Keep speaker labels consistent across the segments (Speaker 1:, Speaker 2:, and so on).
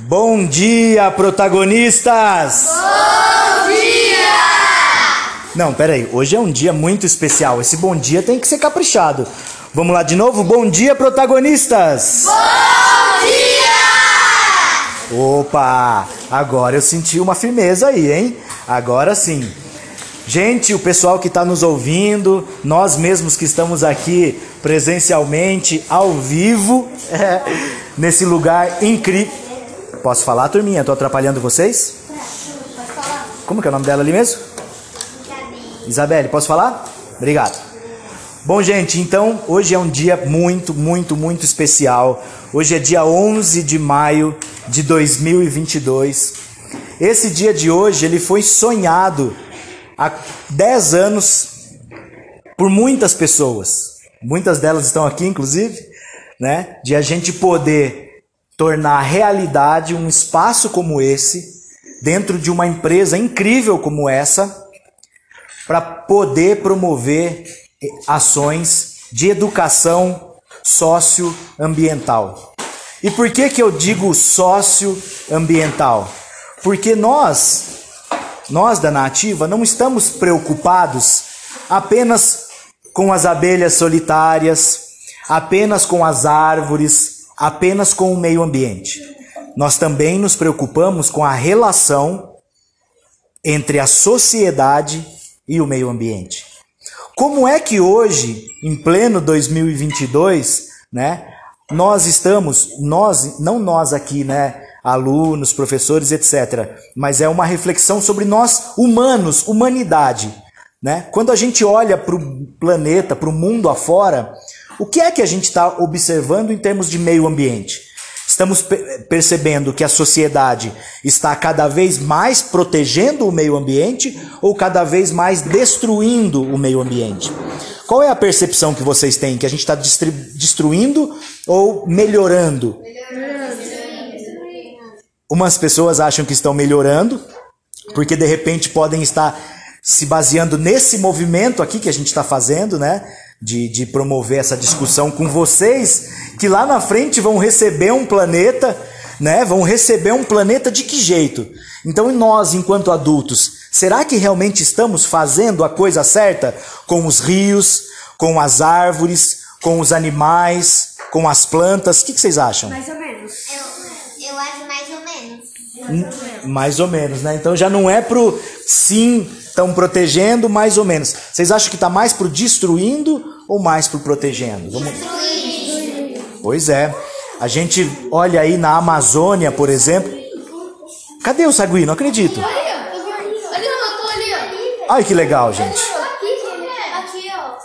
Speaker 1: Bom dia, protagonistas!
Speaker 2: Bom dia!
Speaker 1: Não, peraí, hoje é um dia muito especial. Esse bom dia tem que ser caprichado. Vamos lá de novo? Bom dia, protagonistas!
Speaker 2: Bom dia!
Speaker 1: Opa! Agora eu senti uma firmeza aí, hein? Agora sim. Gente, o pessoal que está nos ouvindo, nós mesmos que estamos aqui presencialmente, ao vivo, é, nesse lugar incrível. Posso falar, turminha? Estou atrapalhando vocês?
Speaker 2: Pode falar.
Speaker 1: Como que é o nome dela ali mesmo? Isabelle, posso falar? Obrigado. Bom, gente, então hoje é um dia muito, muito, muito especial. Hoje é dia 11 de maio de 2022. Esse dia de hoje ele foi sonhado há 10 anos por muitas pessoas. Muitas delas estão aqui, inclusive, né? De a gente poder tornar realidade um espaço como esse, dentro de uma empresa incrível como essa, para poder promover ações de educação socioambiental. E por que, que eu digo socioambiental? Porque nós, nós da Nativa, não estamos preocupados apenas com as abelhas solitárias, apenas com as árvores, apenas com o meio ambiente. Nós também nos preocupamos com a relação entre a sociedade e o meio ambiente. Como é que hoje, em pleno 2022, né, nós estamos, nós, não nós aqui, né, alunos, professores, etc., mas é uma reflexão sobre nós humanos, humanidade, né? Quando a gente olha para o planeta, para o mundo afora, o que é que a gente está observando em termos de meio ambiente? Estamos percebendo que a sociedade está cada vez mais protegendo o meio ambiente ou cada vez mais destruindo o meio ambiente? Qual é a percepção que vocês têm? Que a gente está destruindo ou melhorando? Umas pessoas acham que estão melhorando, porque de repente podem estar se baseando nesse movimento aqui que a gente está fazendo, né? De, de promover essa discussão com vocês, que lá na frente vão receber um planeta, né? Vão receber um planeta de que jeito? Então, nós, enquanto adultos, será que realmente estamos fazendo a coisa certa com os rios, com as árvores, com os animais, com as plantas? O que, que vocês acham?
Speaker 2: Mais ou menos.
Speaker 3: Eu, eu acho mais ou menos.
Speaker 1: Hum, mais ou menos, né? Então já não é pro sim Estão protegendo mais ou menos. Vocês acham que está mais pro destruindo ou mais pro protegendo? Vamos... Pois é. A gente olha aí na Amazônia, por exemplo. Cadê o sagui? Não acredito. Ai, que legal, gente.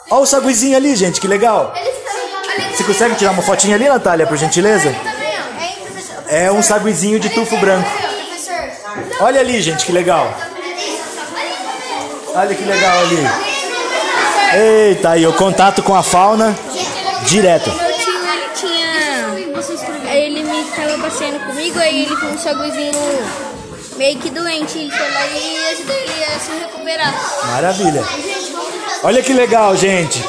Speaker 1: Olha o saguizinho ali, gente, que legal. Você consegue tirar uma fotinha ali, Natália, por gentileza? É um saguizinho de tufo branco. Olha ali, gente, que legal. Olha que legal ali. Eita, aí o contato com a fauna direto.
Speaker 4: Tinha. Ele me tava passeando comigo, aí ele com um saguizinho meio que doente. Ele foi lá e ajudou ele a se recuperar.
Speaker 1: Maravilha. Olha que legal, gente.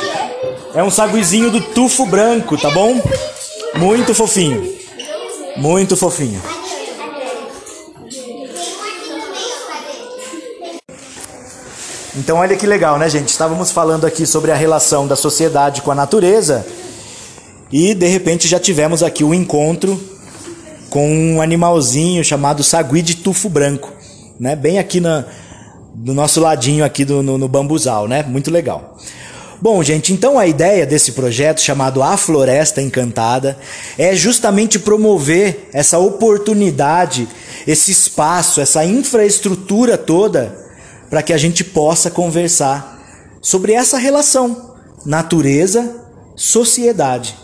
Speaker 1: É um saguizinho do tufo branco, tá bom? Muito fofinho. Muito fofinho. Então olha que legal, né, gente? Estávamos falando aqui sobre a relação da sociedade com a natureza e de repente já tivemos aqui o um encontro com um animalzinho chamado sagui de tufo branco, né? Bem aqui na, do nosso ladinho aqui do, no, no bambuzal, né? Muito legal. Bom, gente, então a ideia desse projeto chamado A Floresta Encantada é justamente promover essa oportunidade, esse espaço, essa infraestrutura toda para que a gente possa conversar sobre essa relação natureza-sociedade.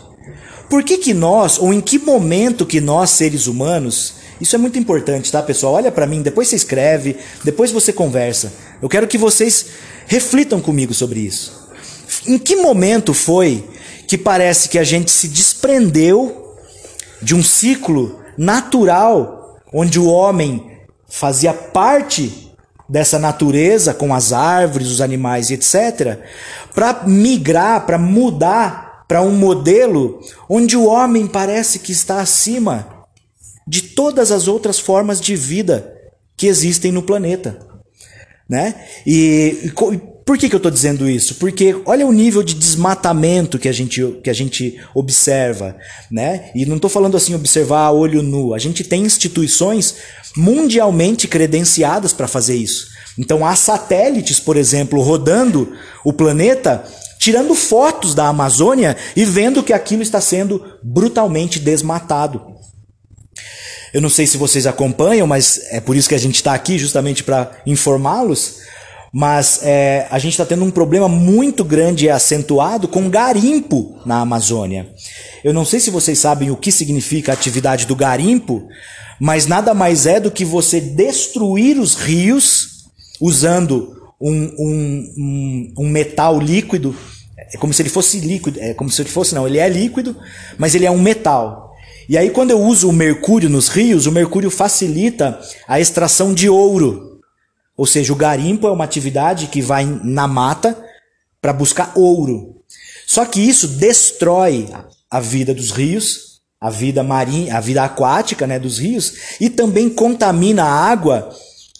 Speaker 1: Por que, que nós, ou em que momento que nós, seres humanos, isso é muito importante, tá, pessoal? Olha para mim, depois você escreve, depois você conversa. Eu quero que vocês reflitam comigo sobre isso. Em que momento foi que parece que a gente se desprendeu de um ciclo natural onde o homem fazia parte dessa natureza com as árvores, os animais, etc., para migrar, para mudar para um modelo onde o homem parece que está acima de todas as outras formas de vida que existem no planeta. Né? E, e por que, que eu estou dizendo isso? Porque olha o nível de desmatamento que a gente, que a gente observa. Né? E não estou falando assim observar a olho nu. A gente tem instituições mundialmente credenciadas para fazer isso. Então há satélites, por exemplo, rodando o planeta, tirando fotos da Amazônia e vendo que aquilo está sendo brutalmente desmatado. Eu não sei se vocês acompanham, mas é por isso que a gente está aqui, justamente para informá-los. Mas é, a gente está tendo um problema muito grande e acentuado com garimpo na Amazônia. Eu não sei se vocês sabem o que significa a atividade do garimpo, mas nada mais é do que você destruir os rios usando um, um, um, um metal líquido. É como se ele fosse líquido, é como se ele fosse, não, ele é líquido, mas ele é um metal. E aí, quando eu uso o mercúrio nos rios, o mercúrio facilita a extração de ouro. Ou seja, o garimpo é uma atividade que vai na mata para buscar ouro. Só que isso destrói a vida dos rios, a vida marinha, a vida aquática, né, dos rios e também contamina a água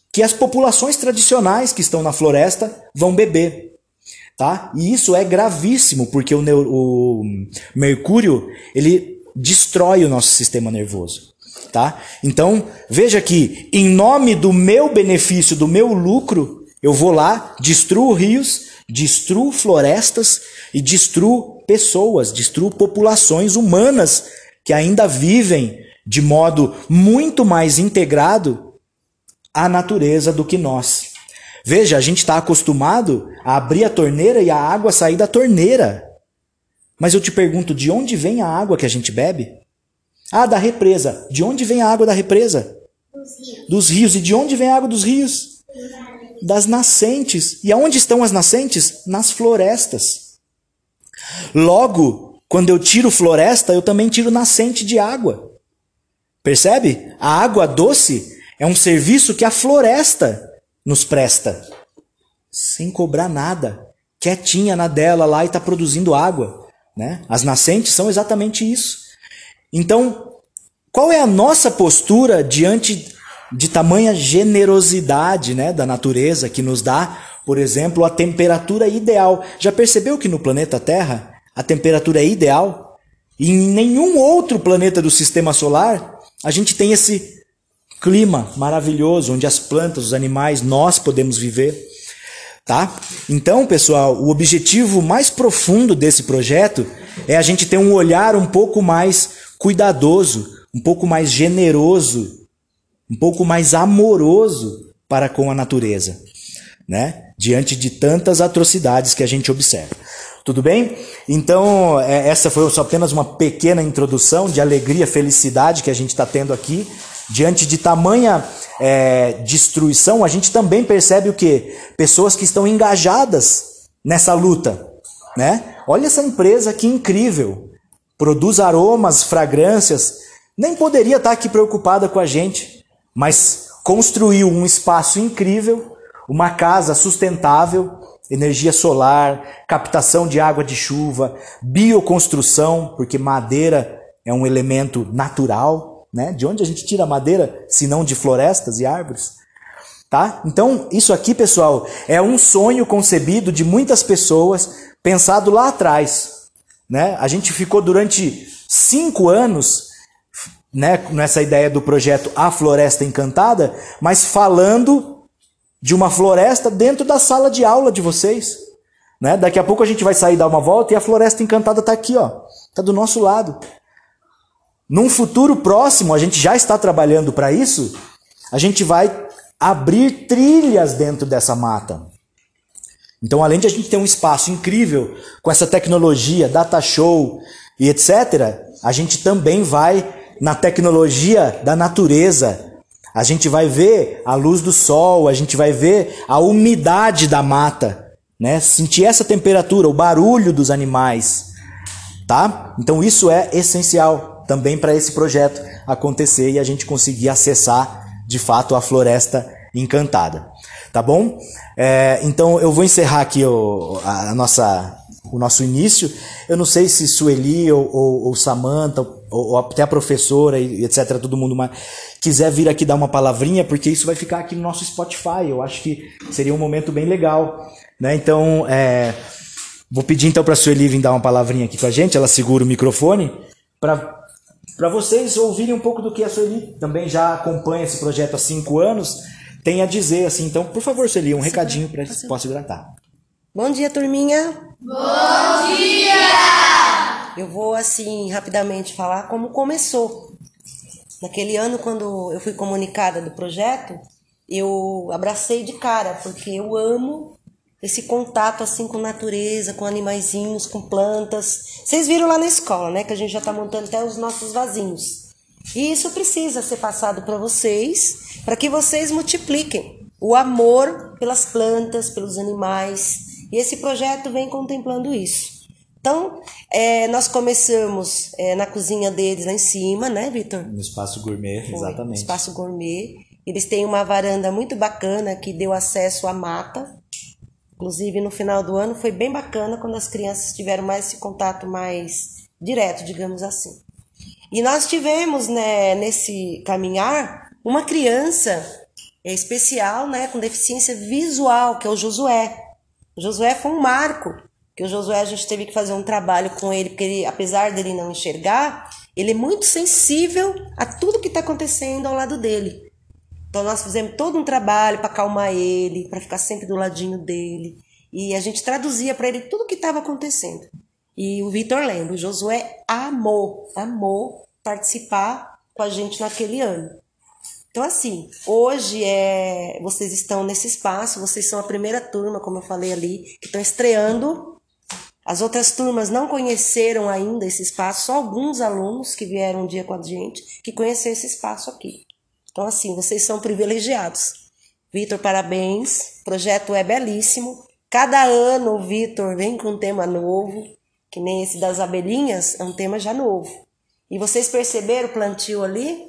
Speaker 1: que as populações tradicionais que estão na floresta vão beber. Tá? E isso é gravíssimo, porque o, o mercúrio ele destrói o nosso sistema nervoso tá? Então, veja que em nome do meu benefício, do meu lucro, eu vou lá, destruo rios, destruo florestas e destruo pessoas, destruo populações humanas que ainda vivem de modo muito mais integrado à natureza do que nós. Veja, a gente está acostumado a abrir a torneira e a água sair da torneira. Mas eu te pergunto, de onde vem a água que a gente bebe? Ah, da represa. De onde vem a água da represa?
Speaker 3: Dos rios.
Speaker 1: Dos rios. E de onde vem a água dos rios? Das nascentes. E aonde estão as nascentes? Nas florestas. Logo, quando eu tiro floresta, eu também tiro nascente de água. Percebe? A água doce é um serviço que a floresta nos presta. Sem cobrar nada. Quietinha na dela lá e está produzindo água. Né? As nascentes são exatamente isso. Então, qual é a nossa postura diante de tamanha generosidade né, da natureza que nos dá, por exemplo, a temperatura ideal? Já percebeu que no planeta Terra a temperatura é ideal? E em nenhum outro planeta do sistema solar a gente tem esse clima maravilhoso onde as plantas, os animais, nós podemos viver. Tá? Então, pessoal, o objetivo mais profundo desse projeto é a gente ter um olhar um pouco mais cuidadoso, um pouco mais generoso, um pouco mais amoroso para com a natureza, né? Diante de tantas atrocidades que a gente observa. Tudo bem? Então, é, essa foi só apenas uma pequena introdução de alegria, felicidade que a gente está tendo aqui. Diante de tamanha é, destruição, a gente também percebe o que? Pessoas que estão engajadas nessa luta. Né? Olha essa empresa que incrível produz aromas, fragrâncias, nem poderia estar aqui preocupada com a gente, mas construiu um espaço incrível, uma casa sustentável, energia solar, captação de água de chuva, bioconstrução, porque madeira é um elemento natural, né? De onde a gente tira madeira, se não de florestas e árvores? Tá? Então, isso aqui, pessoal, é um sonho concebido de muitas pessoas, pensado lá atrás, né? A gente ficou durante cinco anos né, nessa ideia do projeto A Floresta Encantada, mas falando de uma floresta dentro da sala de aula de vocês. Né? Daqui a pouco a gente vai sair dar uma volta e a Floresta Encantada está aqui, está do nosso lado. Num futuro próximo, a gente já está trabalhando para isso, a gente vai abrir trilhas dentro dessa mata. Então, além de a gente ter um espaço incrível com essa tecnologia, data show e etc., a gente também vai na tecnologia da natureza. A gente vai ver a luz do sol, a gente vai ver a umidade da mata, né? Sentir essa temperatura, o barulho dos animais, tá? Então isso é essencial também para esse projeto acontecer e a gente conseguir acessar de fato a floresta encantada. Tá bom? É, então eu vou encerrar aqui o, a nossa, o nosso início. Eu não sei se Sueli ou, ou, ou Samantha, ou, ou até a professora e etc, todo mundo mais, quiser vir aqui dar uma palavrinha, porque isso vai ficar aqui no nosso Spotify. Eu acho que seria um momento bem legal, né? Então, é, vou pedir então para a Sueli vir dar uma palavrinha aqui com a gente. Ela segura o microfone para para vocês ouvirem um pouco do que a Sueli também já acompanha esse projeto há cinco anos tem a dizer assim. Então, por favor, Sueli, um recadinho para posso hidratar.
Speaker 5: Bom dia, turminha.
Speaker 2: Bom dia!
Speaker 5: Eu vou assim rapidamente falar como começou. Naquele ano, quando eu fui comunicada do projeto, eu abracei de cara, porque eu amo esse contato assim com natureza, com animaizinhos, com plantas. Vocês viram lá na escola, né, que a gente já está montando até os nossos vasinhos. E isso precisa ser passado para vocês, para que vocês multipliquem o amor pelas plantas, pelos animais. E esse projeto vem contemplando isso. Então, é, nós começamos é, na cozinha deles lá em cima, né, Vitor?
Speaker 1: No espaço gourmet,
Speaker 5: Foi,
Speaker 1: exatamente.
Speaker 5: Espaço gourmet. Eles têm uma varanda muito bacana que deu acesso à mata. Inclusive, no final do ano foi bem bacana quando as crianças tiveram mais esse contato mais direto, digamos assim. E nós tivemos, né, nesse caminhar, uma criança especial, né, com deficiência visual, que é o Josué. O Josué foi um marco, que o Josué a gente teve que fazer um trabalho com ele, porque ele, apesar dele não enxergar, ele é muito sensível a tudo que está acontecendo ao lado dele. Então nós fizemos todo um trabalho para acalmar ele, para ficar sempre do ladinho dele. E a gente traduzia para ele tudo o que estava acontecendo. E o Vitor lembra, o Josué amou, amou participar com a gente naquele ano. Então, assim, hoje é, vocês estão nesse espaço, vocês são a primeira turma, como eu falei ali, que estão estreando. As outras turmas não conheceram ainda esse espaço, só alguns alunos que vieram um dia com a gente que conheceram esse espaço aqui. Então, assim, vocês são privilegiados. Vitor, parabéns. O projeto é belíssimo. Cada ano o Vitor vem com um tema novo, que nem esse das abelhinhas, é um tema já novo. E vocês perceberam o plantio ali?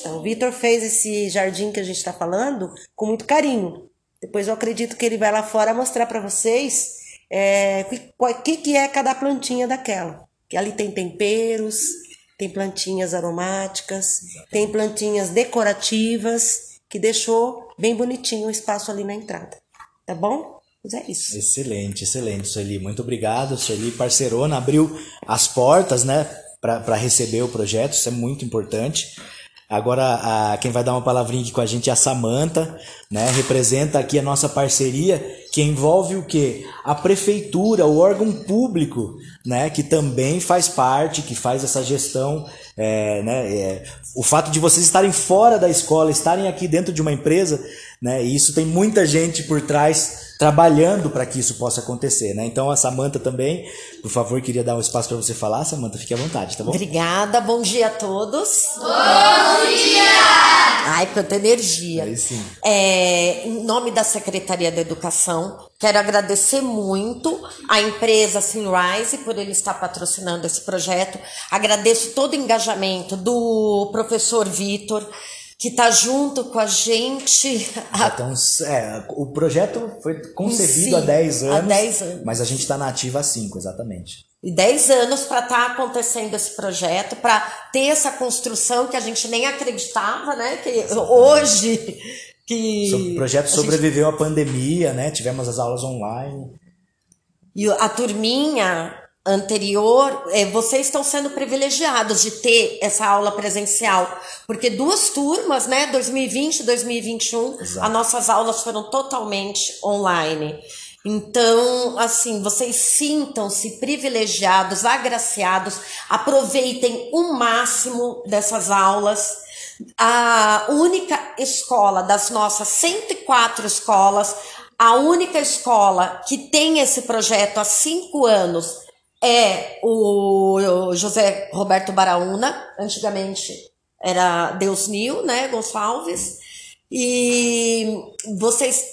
Speaker 5: Então, o Vitor fez esse jardim que a gente está falando com muito carinho. Depois eu acredito que ele vai lá fora mostrar para vocês é, o que, que é cada plantinha daquela. Que ali tem temperos, tem plantinhas aromáticas, tem plantinhas decorativas, que deixou bem bonitinho o espaço ali na entrada. Tá bom? Mas é isso.
Speaker 1: Excelente, excelente, Sueli. Muito obrigado. Sueli, parceirona, abriu as portas, né, para receber o projeto, isso é muito importante. Agora, a, quem vai dar uma palavrinha aqui com a gente é a Samanta, né? Representa aqui a nossa parceria, que envolve o quê? A prefeitura, o órgão público, né? Que também faz parte, que faz essa gestão, é, né? É, o fato de vocês estarem fora da escola, estarem aqui dentro de uma empresa, né? E isso tem muita gente por trás trabalhando para que isso possa acontecer, né? Então a Samanta também, por favor, queria dar um espaço para você falar, Samanta, fique à vontade, tá bom?
Speaker 6: Obrigada, bom dia a todos.
Speaker 2: Bom dia!
Speaker 6: Ai, quanta energia.
Speaker 1: Aí sim.
Speaker 6: É, em nome da Secretaria da Educação, quero agradecer muito à empresa Sinrise por ele estar patrocinando esse projeto. Agradeço todo o engajamento do professor Vitor, que está junto com a gente.
Speaker 1: Então, é, o projeto foi concebido
Speaker 6: Sim,
Speaker 1: há 10
Speaker 6: há
Speaker 1: anos,
Speaker 6: 10 anos.
Speaker 1: mas a gente está na ativa há 5, exatamente.
Speaker 6: E 10 anos para estar acontecendo esse projeto, para ter essa construção que a gente nem acreditava, né? Que hoje que
Speaker 1: O projeto
Speaker 6: a gente-
Speaker 1: sobreviveu à pandemia, né? Tivemos as aulas online.
Speaker 6: E a turminha anterior, eh, vocês estão sendo privilegiados de ter essa aula presencial, porque duas turmas, né, 2020 e 2021,
Speaker 1: Exato.
Speaker 6: as nossas aulas foram totalmente online. Então, assim, vocês sintam-se privilegiados, agraciados, aproveitem o máximo dessas aulas. A única escola das nossas 104 escolas, a única escola que tem esse projeto há cinco anos é o José Roberto Baraúna, antigamente era Deus Nil, né, Gonçalves, e vocês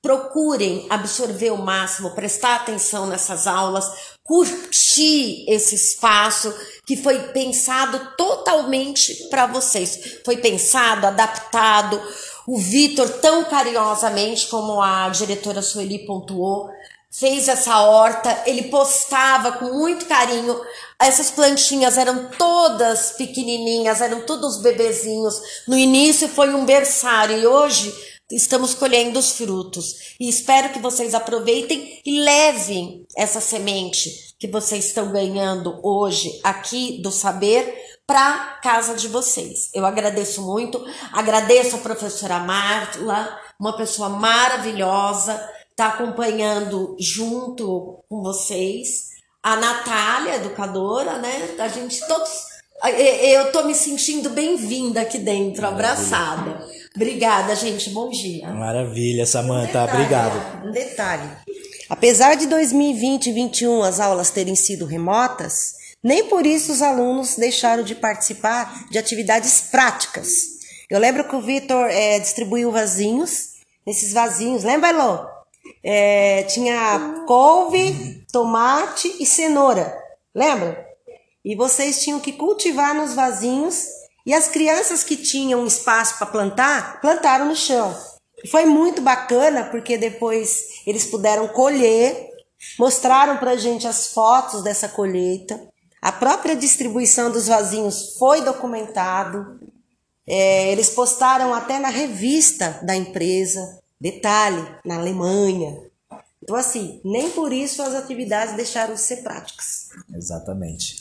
Speaker 6: procurem absorver o máximo, prestar atenção nessas aulas, curtir esse espaço que foi pensado totalmente para vocês. Foi pensado, adaptado. O Vitor, tão carinhosamente como a diretora Sueli pontuou, fez essa horta, ele postava com muito carinho essas plantinhas eram todas pequenininhas, eram todos bebezinhos. No início foi um berçário e hoje estamos colhendo os frutos. E espero que vocês aproveitem e levem essa semente que vocês estão ganhando hoje aqui do saber para casa de vocês. Eu agradeço muito, agradeço a professora Marla, uma pessoa maravilhosa, está acompanhando junto com vocês. A Natália, educadora, né? A gente todos. Eu tô me sentindo bem-vinda aqui dentro, abraçada. Obrigada, gente. Bom dia.
Speaker 1: Maravilha, Samanta. Um Obrigado.
Speaker 5: Um detalhe. Apesar de 2020 e 2021 as aulas terem sido remotas, nem por isso os alunos deixaram de participar de atividades práticas. Eu lembro que o Vitor é, distribuiu vasinhos. Nesses vasinhos, lembra, Elô? É, tinha couve, tomate e cenoura. Lembra? E vocês tinham que cultivar nos vasinhos. E as crianças que tinham espaço para plantar, plantaram no chão. Foi muito bacana porque depois eles puderam colher, mostraram para gente as fotos dessa colheita. A própria distribuição dos vasinhos foi documentado. É, eles postaram até na revista da empresa. Detalhe, na Alemanha. Então, assim, nem por isso as atividades deixaram de ser práticas.
Speaker 1: Exatamente.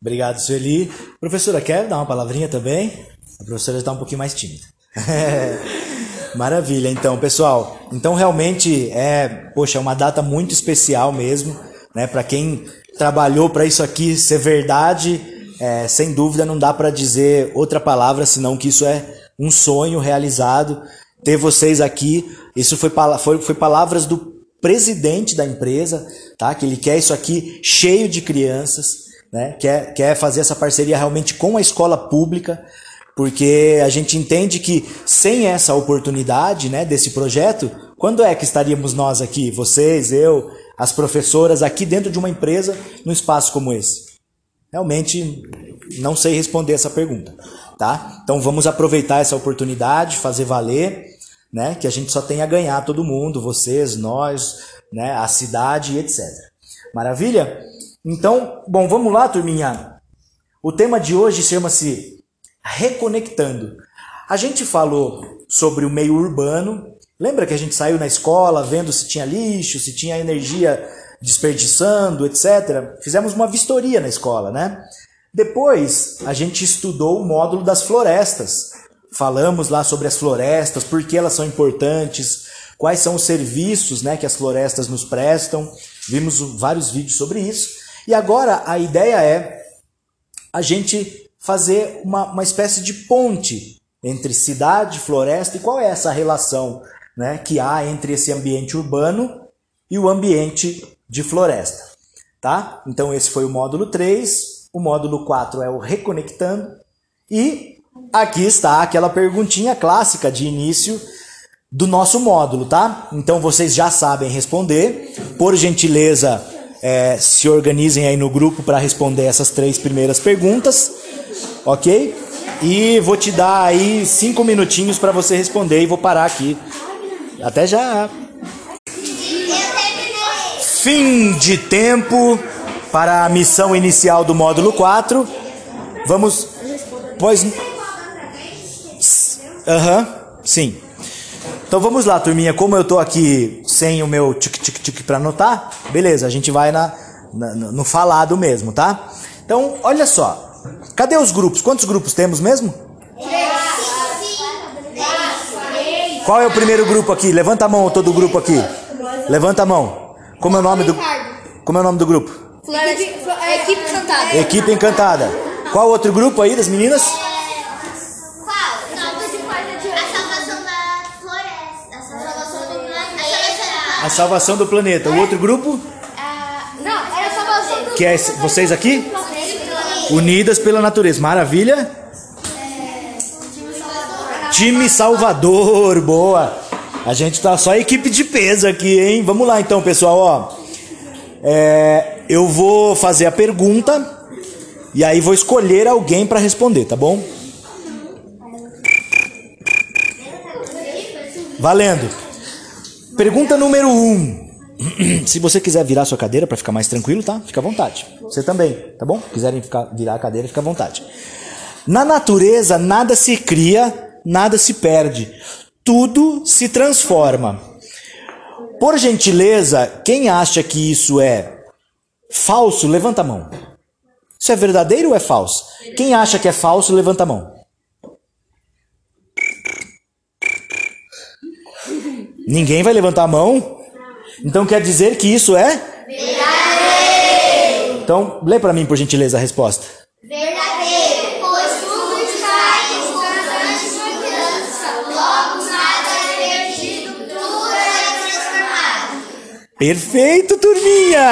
Speaker 1: Obrigado, Sueli. Professora, quer dar uma palavrinha também? A professora está um pouquinho mais tímida. Maravilha, então, pessoal. Então, realmente é, poxa, é uma data muito especial mesmo, né? Para quem trabalhou para isso aqui ser verdade, é, sem dúvida não dá para dizer outra palavra senão que isso é um sonho realizado. Ter vocês aqui, isso foi, foi, foi palavras do presidente da empresa, tá? Que ele quer isso aqui cheio de crianças, né? Quer, quer fazer essa parceria realmente com a escola pública, porque a gente entende que sem essa oportunidade, né, desse projeto, quando é que estaríamos nós aqui, vocês, eu, as professoras aqui dentro de uma empresa num espaço como esse? Realmente não sei responder essa pergunta, tá? Então vamos aproveitar essa oportunidade, fazer valer, né? Que a gente só tem a ganhar todo mundo, vocês, nós, né? A cidade, etc. Maravilha? Então, bom, vamos lá, turminha. O tema de hoje chama-se Reconectando. A gente falou sobre o meio urbano, Lembra que a gente saiu na escola vendo se tinha lixo, se tinha energia desperdiçando, etc. Fizemos uma vistoria na escola, né? Depois a gente estudou o módulo das florestas. Falamos lá sobre as florestas, por que elas são importantes, quais são os serviços né, que as florestas nos prestam. Vimos vários vídeos sobre isso. E agora a ideia é a gente fazer uma, uma espécie de ponte entre cidade, floresta e qual é essa relação né, que há entre esse ambiente urbano e o ambiente de floresta. Tá? Então esse foi o módulo 3, o módulo 4 é o reconectando e aqui está aquela perguntinha clássica de início do nosso módulo, tá? Então vocês já sabem responder. Por gentileza, é, se organizem aí no grupo para responder essas três primeiras perguntas, ok? E vou te dar aí cinco minutinhos para você responder e vou parar aqui até já. Fim de tempo para a missão inicial do módulo 4. Vamos. Pois. Aham, uhum, sim. Então vamos lá, turminha. Como eu tô aqui sem o meu tic-tic-tic para anotar, beleza, a gente vai na, na, no falado mesmo, tá? Então, olha só. Cadê os grupos? Quantos grupos temos mesmo? Qual é o primeiro grupo aqui? Levanta a mão, todo o grupo aqui. Levanta a mão. Como é o nome do Como é o nome do grupo?
Speaker 4: Equipe Encantada.
Speaker 1: Equipe Encantada. Qual outro grupo aí das meninas?
Speaker 3: A salvação do planeta.
Speaker 1: O outro grupo?
Speaker 4: Não, era a salvação do
Speaker 1: Que é vocês aqui? Unidas pela natureza. Maravilha. Time Salvador, boa. A gente tá só equipe de peso aqui, hein? Vamos lá então, pessoal, ó. É, eu vou fazer a pergunta e aí vou escolher alguém para responder, tá bom? Valendo. Pergunta número 1. Um. Se você quiser virar sua cadeira para ficar mais tranquilo, tá? Fica à vontade. Você também, tá bom? Quiserem ficar, virar a cadeira, fica à vontade. Na natureza, nada se cria, nada se perde. Tudo se transforma. Por gentileza, quem acha que isso é falso, levanta a mão. Isso é verdadeiro ou é falso? Quem acha que é falso, levanta a mão. Ninguém vai levantar a mão? Então quer dizer que isso é?
Speaker 3: Verdadeiro.
Speaker 1: Então, lê para mim, por gentileza, a resposta.
Speaker 3: Verdadeiro. Pois tudo está em constante mudança. Logo nada é perdido, tudo é transformado.
Speaker 1: Perfeito, turminha!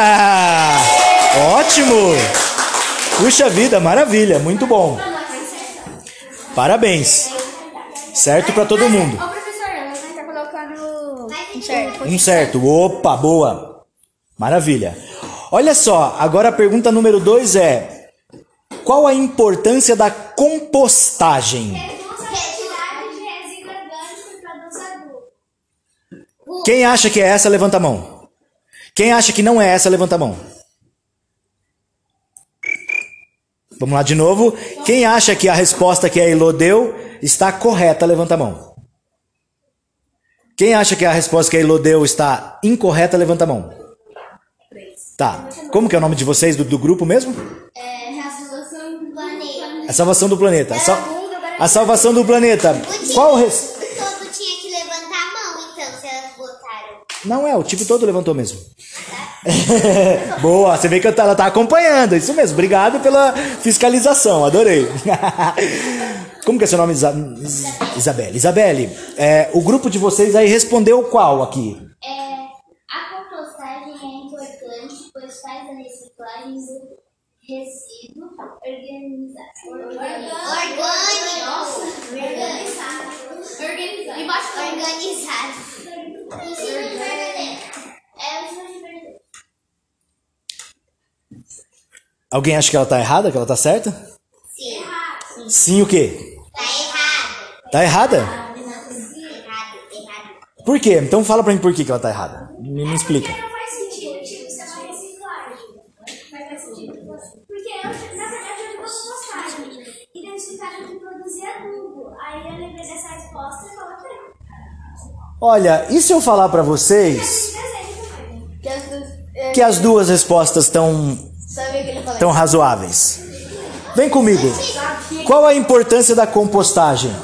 Speaker 1: Ótimo! Puxa vida, maravilha, muito bom. Parabéns. Certo para todo mundo.
Speaker 4: Ô, professor, você tá colocando um certo.
Speaker 1: Opa, boa. Maravilha. Olha só, agora a pergunta número 2 é: Qual a importância da compostagem?
Speaker 3: Retirada de resíduo orgânico produz adubo.
Speaker 1: Quem acha que é essa, levanta a mão. Quem acha que não é essa, levanta a mão. Vamos lá de novo. Quem acha que a resposta que a Elo deu está correta, levanta a mão. Quem acha que a resposta que a Elo deu está incorreta, levanta a mão. Tá. Como que é o nome de vocês, do, do grupo mesmo?
Speaker 3: É, resolução do planeta.
Speaker 1: A salvação do planeta. A, sal- a salvação do planeta. Qual res...
Speaker 3: Todo tinha que levantar a mão, então, se elas botaram.
Speaker 1: Não é, o time todo levantou mesmo. Boa, você vê que ela tá acompanhando, isso mesmo. Obrigado pela fiscalização, adorei. Como que é seu nome, Isa... Is- Isabelle? Isabelle, é, o grupo de vocês aí respondeu qual aqui?
Speaker 3: É, a compostagem é importante, pois faz a reciclagem do resíduo organizado. Orgânico. Organizado. Organizado. Embaixo organizado. Verdadeiro. É o verdadeiro.
Speaker 1: Alguém acha que ela tá errada, que ela tá certa?
Speaker 3: Sim.
Speaker 1: Sim, o quê?
Speaker 3: Tá errado.
Speaker 1: Tá errada?
Speaker 3: Errado, errado.
Speaker 1: Por quê? Então fala pra mim por que, que ela tá errada. Me, me explica.
Speaker 3: Não faz sentido, tipo, você vai reciclagem. Vai fazer sentido. Porque, eu, na verdade, eu digo compostagem. E daí eles ficaram de produzir adubo. Aí eu lembrei dessa resposta e coloquei.
Speaker 1: Olha, e se eu falar pra vocês.
Speaker 4: Que as duas. É,
Speaker 1: que as duas respostas estão
Speaker 4: sabe o que ele fala?
Speaker 1: tão razoáveis? Vem comigo. Qual a importância da compostagem?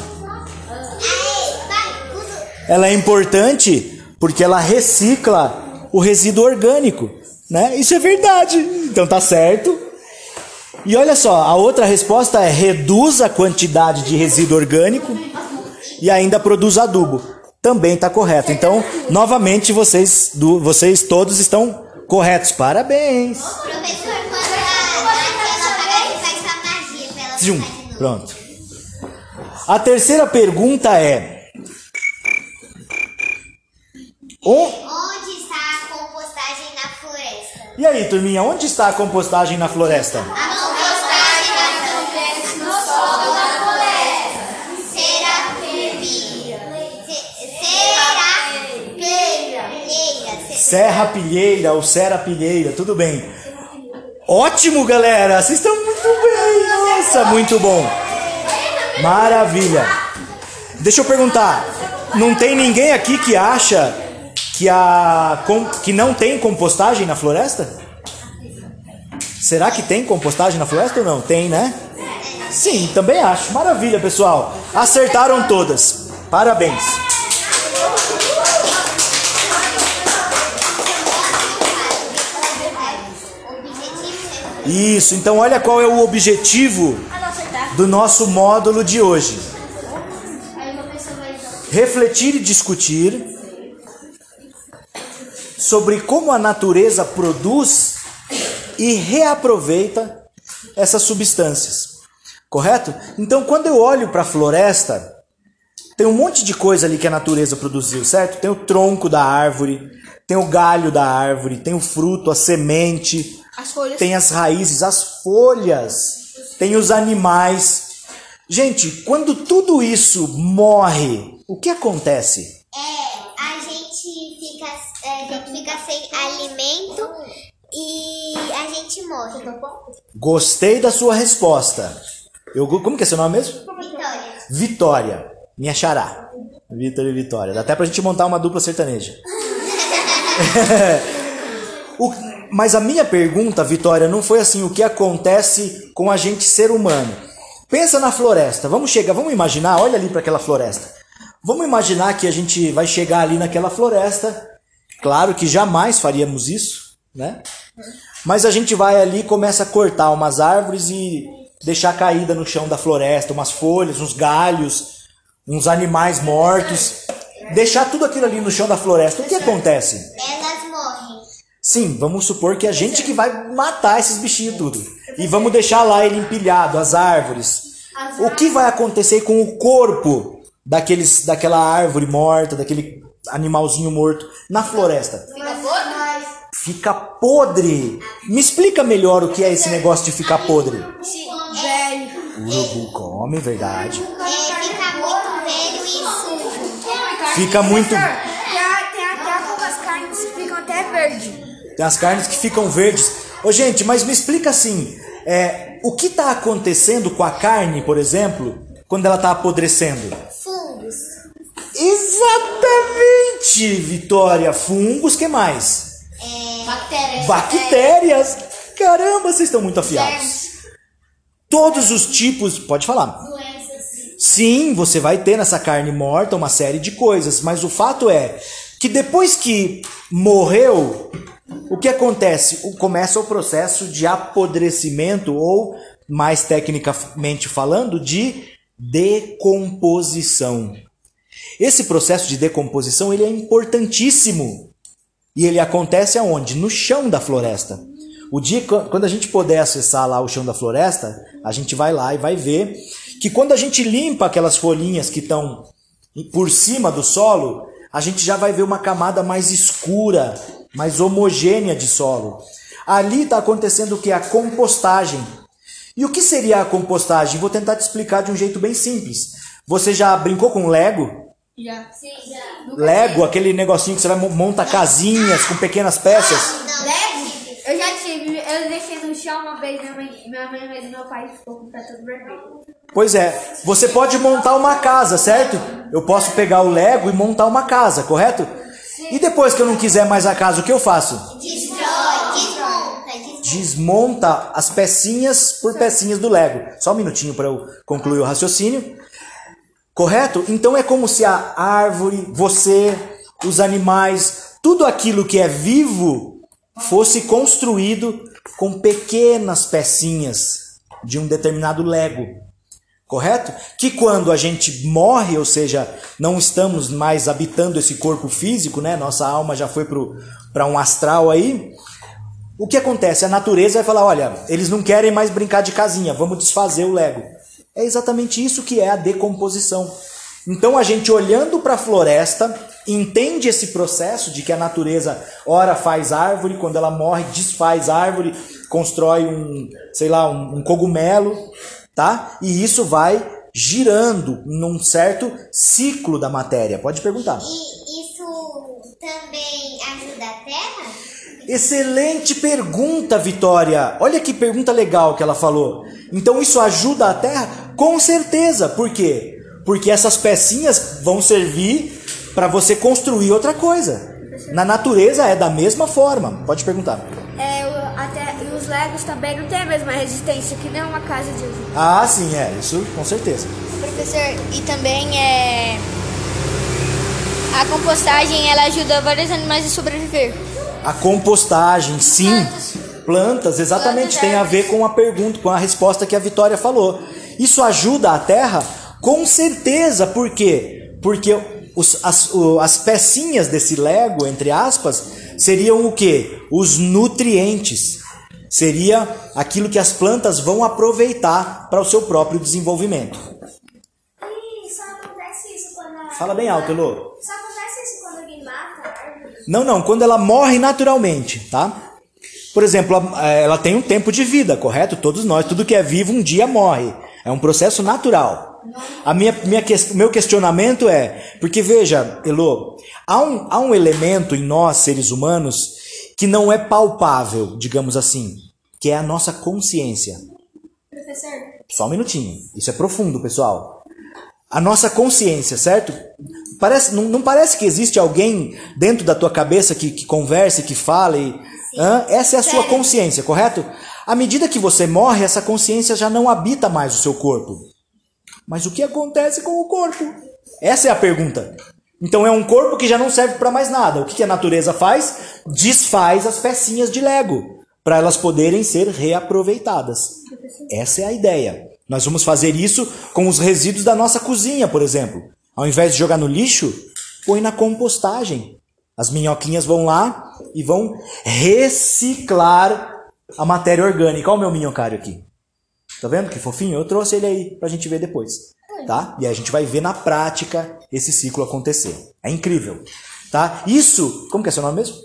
Speaker 1: Ela é importante porque ela recicla o resíduo orgânico, né? Isso é verdade. Então tá certo. E olha só, a outra resposta é reduz a quantidade de resíduo orgânico e ainda produz adubo. Também tá correto. Então, novamente vocês, do- vocês todos estão corretos. Parabéns.
Speaker 3: Professor, quando a ela pagar, ele faz sua novo.
Speaker 1: Pronto. A terceira pergunta é:
Speaker 3: Onde está a compostagem na floresta?
Speaker 1: E aí, turminha, onde está a compostagem na floresta?
Speaker 3: A compostagem acontece no solo da floresta. Serapilheira. Serapilheira.
Speaker 1: Serra Pilheira ou Serra Pilheira, tudo bem. Ótimo, galera! Vocês estão muito! Nossa, muito bom! Maravilha! Deixa eu perguntar: não tem ninguém aqui que acha que, a, que não tem compostagem na floresta? Será que tem compostagem na floresta ou não? Tem, né? Sim, também acho. Maravilha, pessoal. Acertaram todas. Parabéns. Isso, então olha qual é o objetivo do nosso módulo de hoje. Refletir e discutir sobre como a natureza produz e reaproveita essas substâncias. Correto? Então, quando eu olho para a floresta, tem um monte de coisa ali que a natureza produziu, certo? Tem o tronco da árvore, tem o galho da árvore, tem o fruto, a semente,
Speaker 4: As folhas.
Speaker 1: tem as raízes, as folhas, tem os animais. Gente, quando tudo isso morre, o que acontece?
Speaker 3: É, a gente fica. a gente fica sem alimento e a gente morre.
Speaker 1: Gostei da sua resposta. Eu, como que é seu nome mesmo?
Speaker 3: Vitória.
Speaker 1: Vitória. Minha xará. Vitor e Vitória. Dá até pra gente montar uma dupla sertaneja. O- mas a minha pergunta, Vitória, não foi assim o que acontece com a gente ser humano. Pensa na floresta. Vamos chegar, vamos imaginar, olha ali para aquela floresta. Vamos imaginar que a gente vai chegar ali naquela floresta. Claro que jamais faríamos isso, né? Mas a gente vai ali, começa a cortar umas árvores e deixar caída no chão da floresta, umas folhas, uns galhos, uns animais mortos. Deixar tudo aquilo ali no chão da floresta. O que acontece?
Speaker 3: Elas morrem.
Speaker 1: Sim, vamos supor que a gente que vai matar esses bichinhos tudo. E vamos deixar lá ele empilhado, as árvores. O que vai acontecer com o corpo daqueles, daquela árvore morta, daquele animalzinho morto na floresta? Fica podre. Me explica melhor o que é esse negócio de ficar podre. O urubu come, verdade.
Speaker 3: É, fica muito velho e sujo.
Speaker 1: Fica muito.
Speaker 4: Tem, a- tem até algumas carnes que ficam até verde.
Speaker 1: Tem as carnes que ficam verdes. Ô, gente, mas me explica assim: é, o que está acontecendo com a carne, por exemplo, quando ela está apodrecendo?
Speaker 3: Fungos.
Speaker 1: Exatamente, Vitória. Fungos, que mais?
Speaker 2: Bactérias.
Speaker 1: Bactérias. Caramba, vocês estão muito afiados. Todos os tipos. Pode falar. Sim, você vai ter nessa carne morta uma série de coisas, mas o fato é que depois que morreu, o que acontece? Começa o processo de apodrecimento, ou, mais tecnicamente falando, de decomposição. Esse processo de decomposição ele é importantíssimo. E ele acontece aonde? No chão da floresta. O dia quando a gente puder acessar lá o chão da floresta, a gente vai lá e vai ver que quando a gente limpa aquelas folhinhas que estão por cima do solo, a gente já vai ver uma camada mais escura, mais homogênea de solo. Ali está acontecendo o que? A compostagem. E o que seria a compostagem? Vou tentar te explicar de um jeito bem simples. Você já brincou com Lego?
Speaker 4: Já.
Speaker 1: Lego, aquele negocinho que você vai mo- monta casinhas com pequenas peças.
Speaker 4: Lego? Eu já tive. Eu deixei no chão uma vez, minha mãe, minha mãe e meu pai ficou com o pé todo vermelho.
Speaker 1: Pois é, você pode montar uma casa, certo? Eu posso pegar o Lego e montar uma casa, correto? E depois que eu não quiser mais a casa, o que eu faço?
Speaker 3: Destrói. Desmonta. Desmonta.
Speaker 1: Desmonta as pecinhas por pecinhas do Lego. Só um minutinho para eu concluir o raciocínio. Correto? Então é como se a árvore, você, os animais, tudo aquilo que é vivo fosse construído com pequenas pecinhas de um determinado Lego. Correto? Que quando a gente morre, ou seja, não estamos mais habitando esse corpo físico, né? Nossa alma já foi para um astral aí. O que acontece? A natureza vai falar: olha, eles não querem mais brincar de casinha, vamos desfazer o Lego. É exatamente isso que é a decomposição. Então a gente olhando para a floresta entende esse processo de que a natureza ora faz árvore, quando ela morre desfaz árvore, constrói um, sei lá, um, um cogumelo, tá? E isso vai girando num certo ciclo da matéria. Pode perguntar.
Speaker 3: E isso também ajuda a Terra?
Speaker 1: Excelente pergunta, Vitória. Olha que pergunta legal que ela falou. Então isso ajuda a Terra? Com certeza. Por quê? Porque essas pecinhas vão servir para você construir outra coisa. Na natureza é da mesma forma. Pode perguntar.
Speaker 4: Legos também não têm a mesma resistência que nem uma casa de uso.
Speaker 1: Ah, sim, é. Isso com certeza.
Speaker 7: Professor, e também é. A compostagem ela ajuda vários animais a sobreviver.
Speaker 1: A compostagem, sim. Plantas, exatamente,
Speaker 7: Plantas,
Speaker 1: tem a ver com a pergunta, com a resposta que a Vitória falou. Isso ajuda a Terra? Com certeza, por quê? Porque os- as, o- as pecinhas desse Lego, entre aspas, seriam o quê? Os nutrientes. Seria aquilo que as plantas vão aproveitar para o seu próprio desenvolvimento.
Speaker 3: E só acontece isso quando a...
Speaker 1: Fala bem alto, Elô.
Speaker 3: Só acontece isso quando alguém mata a árvore?
Speaker 1: Não, não, quando ela morre naturalmente, tá? Por exemplo, eh, ela tem um tempo de vida, correto? Todos nós, tudo que é vivo um dia morre. É um processo natural. A minha, minha, meu questionamento é, porque veja, Elo, há um, há um elemento em nós, seres humanos, que não é palpável, digamos assim, que é a nossa consciência.
Speaker 3: Professor,
Speaker 1: Só um minutinho. Isso é profundo, pessoal. A nossa consciência, certo? Parece, não, não parece que existe alguém dentro da tua cabeça que, que converse, que fale. Hã? Essa é a sua consciência, correto? À medida que você morre, essa consciência já não habita mais o seu corpo. Mas o que acontece com o corpo? Essa é a pergunta. Então é um corpo que já não serve para mais nada. O que a natureza faz? Desfaz as pecinhas de Lego para elas poderem ser reaproveitadas. Essa é a ideia. Nós vamos fazer isso com os resíduos da nossa cozinha, por exemplo. Ao invés de jogar no lixo, põe na compostagem. As minhoquinhas vão lá e vão reciclar a matéria orgânica. Olha o meu minhocário aqui. Tá vendo que fofinho? Eu trouxe ele aí pra gente ver depois. Tá? E a gente vai ver na prática esse ciclo acontecer. É incrível. Tá? Isso, como que é seu nome mesmo?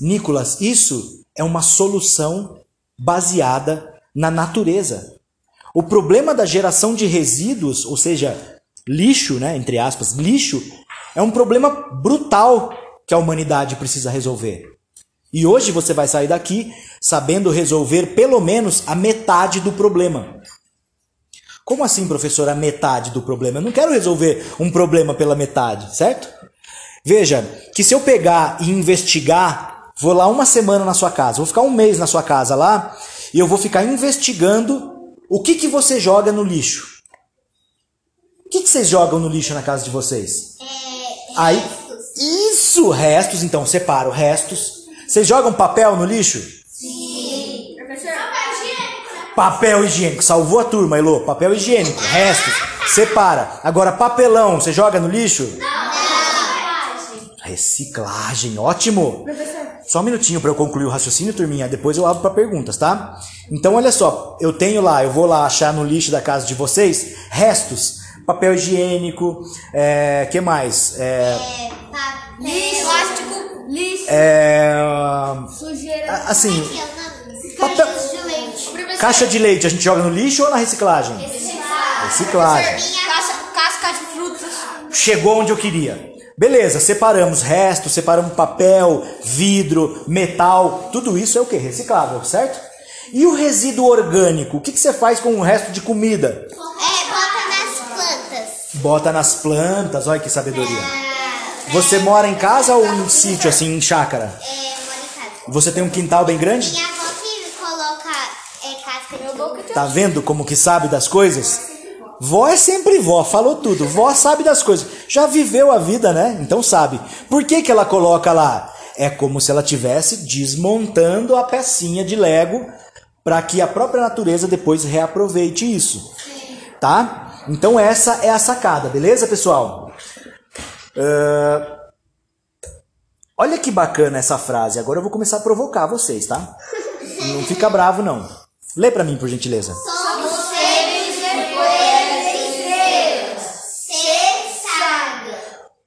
Speaker 1: Nicolas, isso é uma solução baseada na natureza. O problema da geração de resíduos, ou seja, lixo, né, entre aspas, lixo, é um problema brutal que a humanidade precisa resolver. E hoje você vai sair daqui sabendo resolver pelo menos a metade do problema. Como assim, professor, a metade do problema? Eu não quero resolver um problema pela metade, certo? Veja, que se eu pegar e investigar, vou lá uma semana na sua casa, vou ficar um mês na sua casa lá, e eu vou ficar investigando o que, que você joga no lixo. O que, que vocês jogam no lixo na casa de vocês? Aí, isso, restos, então, separo restos. Vocês jogam papel no lixo? Papel higiênico, salvou a turma, Elô. Papel higiênico, restos, separa. Agora, papelão, você joga no lixo? Reciclagem, ótimo. Só um minutinho para eu concluir o raciocínio, turminha. Depois eu abro para perguntas, tá? Então, olha só. Eu tenho lá, eu vou lá achar no lixo da casa de vocês restos. Papel higiênico, é, que mais? É,
Speaker 3: Lixo. Plástico. Lixo.
Speaker 1: é,
Speaker 3: Sujeira.
Speaker 1: assim,
Speaker 3: é é nome?
Speaker 1: Papel-
Speaker 3: Caixas de leite. Professor.
Speaker 1: Caixa de leite, a gente joga no lixo ou na reciclagem? Reciclagem.
Speaker 3: Casca, casca de frutas.
Speaker 1: chegou onde eu queria. Beleza, separamos restos, separamos papel, vidro, metal, tudo isso é o que? Reciclável, certo? E o resíduo orgânico? O que, que você faz com o resto de comida?
Speaker 3: É, bota nas plantas.
Speaker 1: Bota nas plantas, olha que sabedoria. Você mora em casa ou em sítio, assim, em chácara?
Speaker 3: É, mora em casa.
Speaker 1: Você tem um quintal bem grande?
Speaker 3: Minha avó que coloca é, casca de boca.
Speaker 1: Tá vendo como que sabe das coisas? Vó é sempre vó, falou tudo. Vó sabe das coisas. Já viveu a vida, né? Então sabe. Por que, que ela coloca lá? É como se ela estivesse desmontando a pecinha de Lego para que a própria natureza depois reaproveite isso. Tá? Então essa é a sacada, beleza, pessoal? Ah, olha que bacana essa frase. Agora eu vou começar a provocar vocês, tá? Não fica bravo, não. Lê pra mim, por gentileza.
Speaker 3: Somos seres de poeira e estrelas. Ser saga.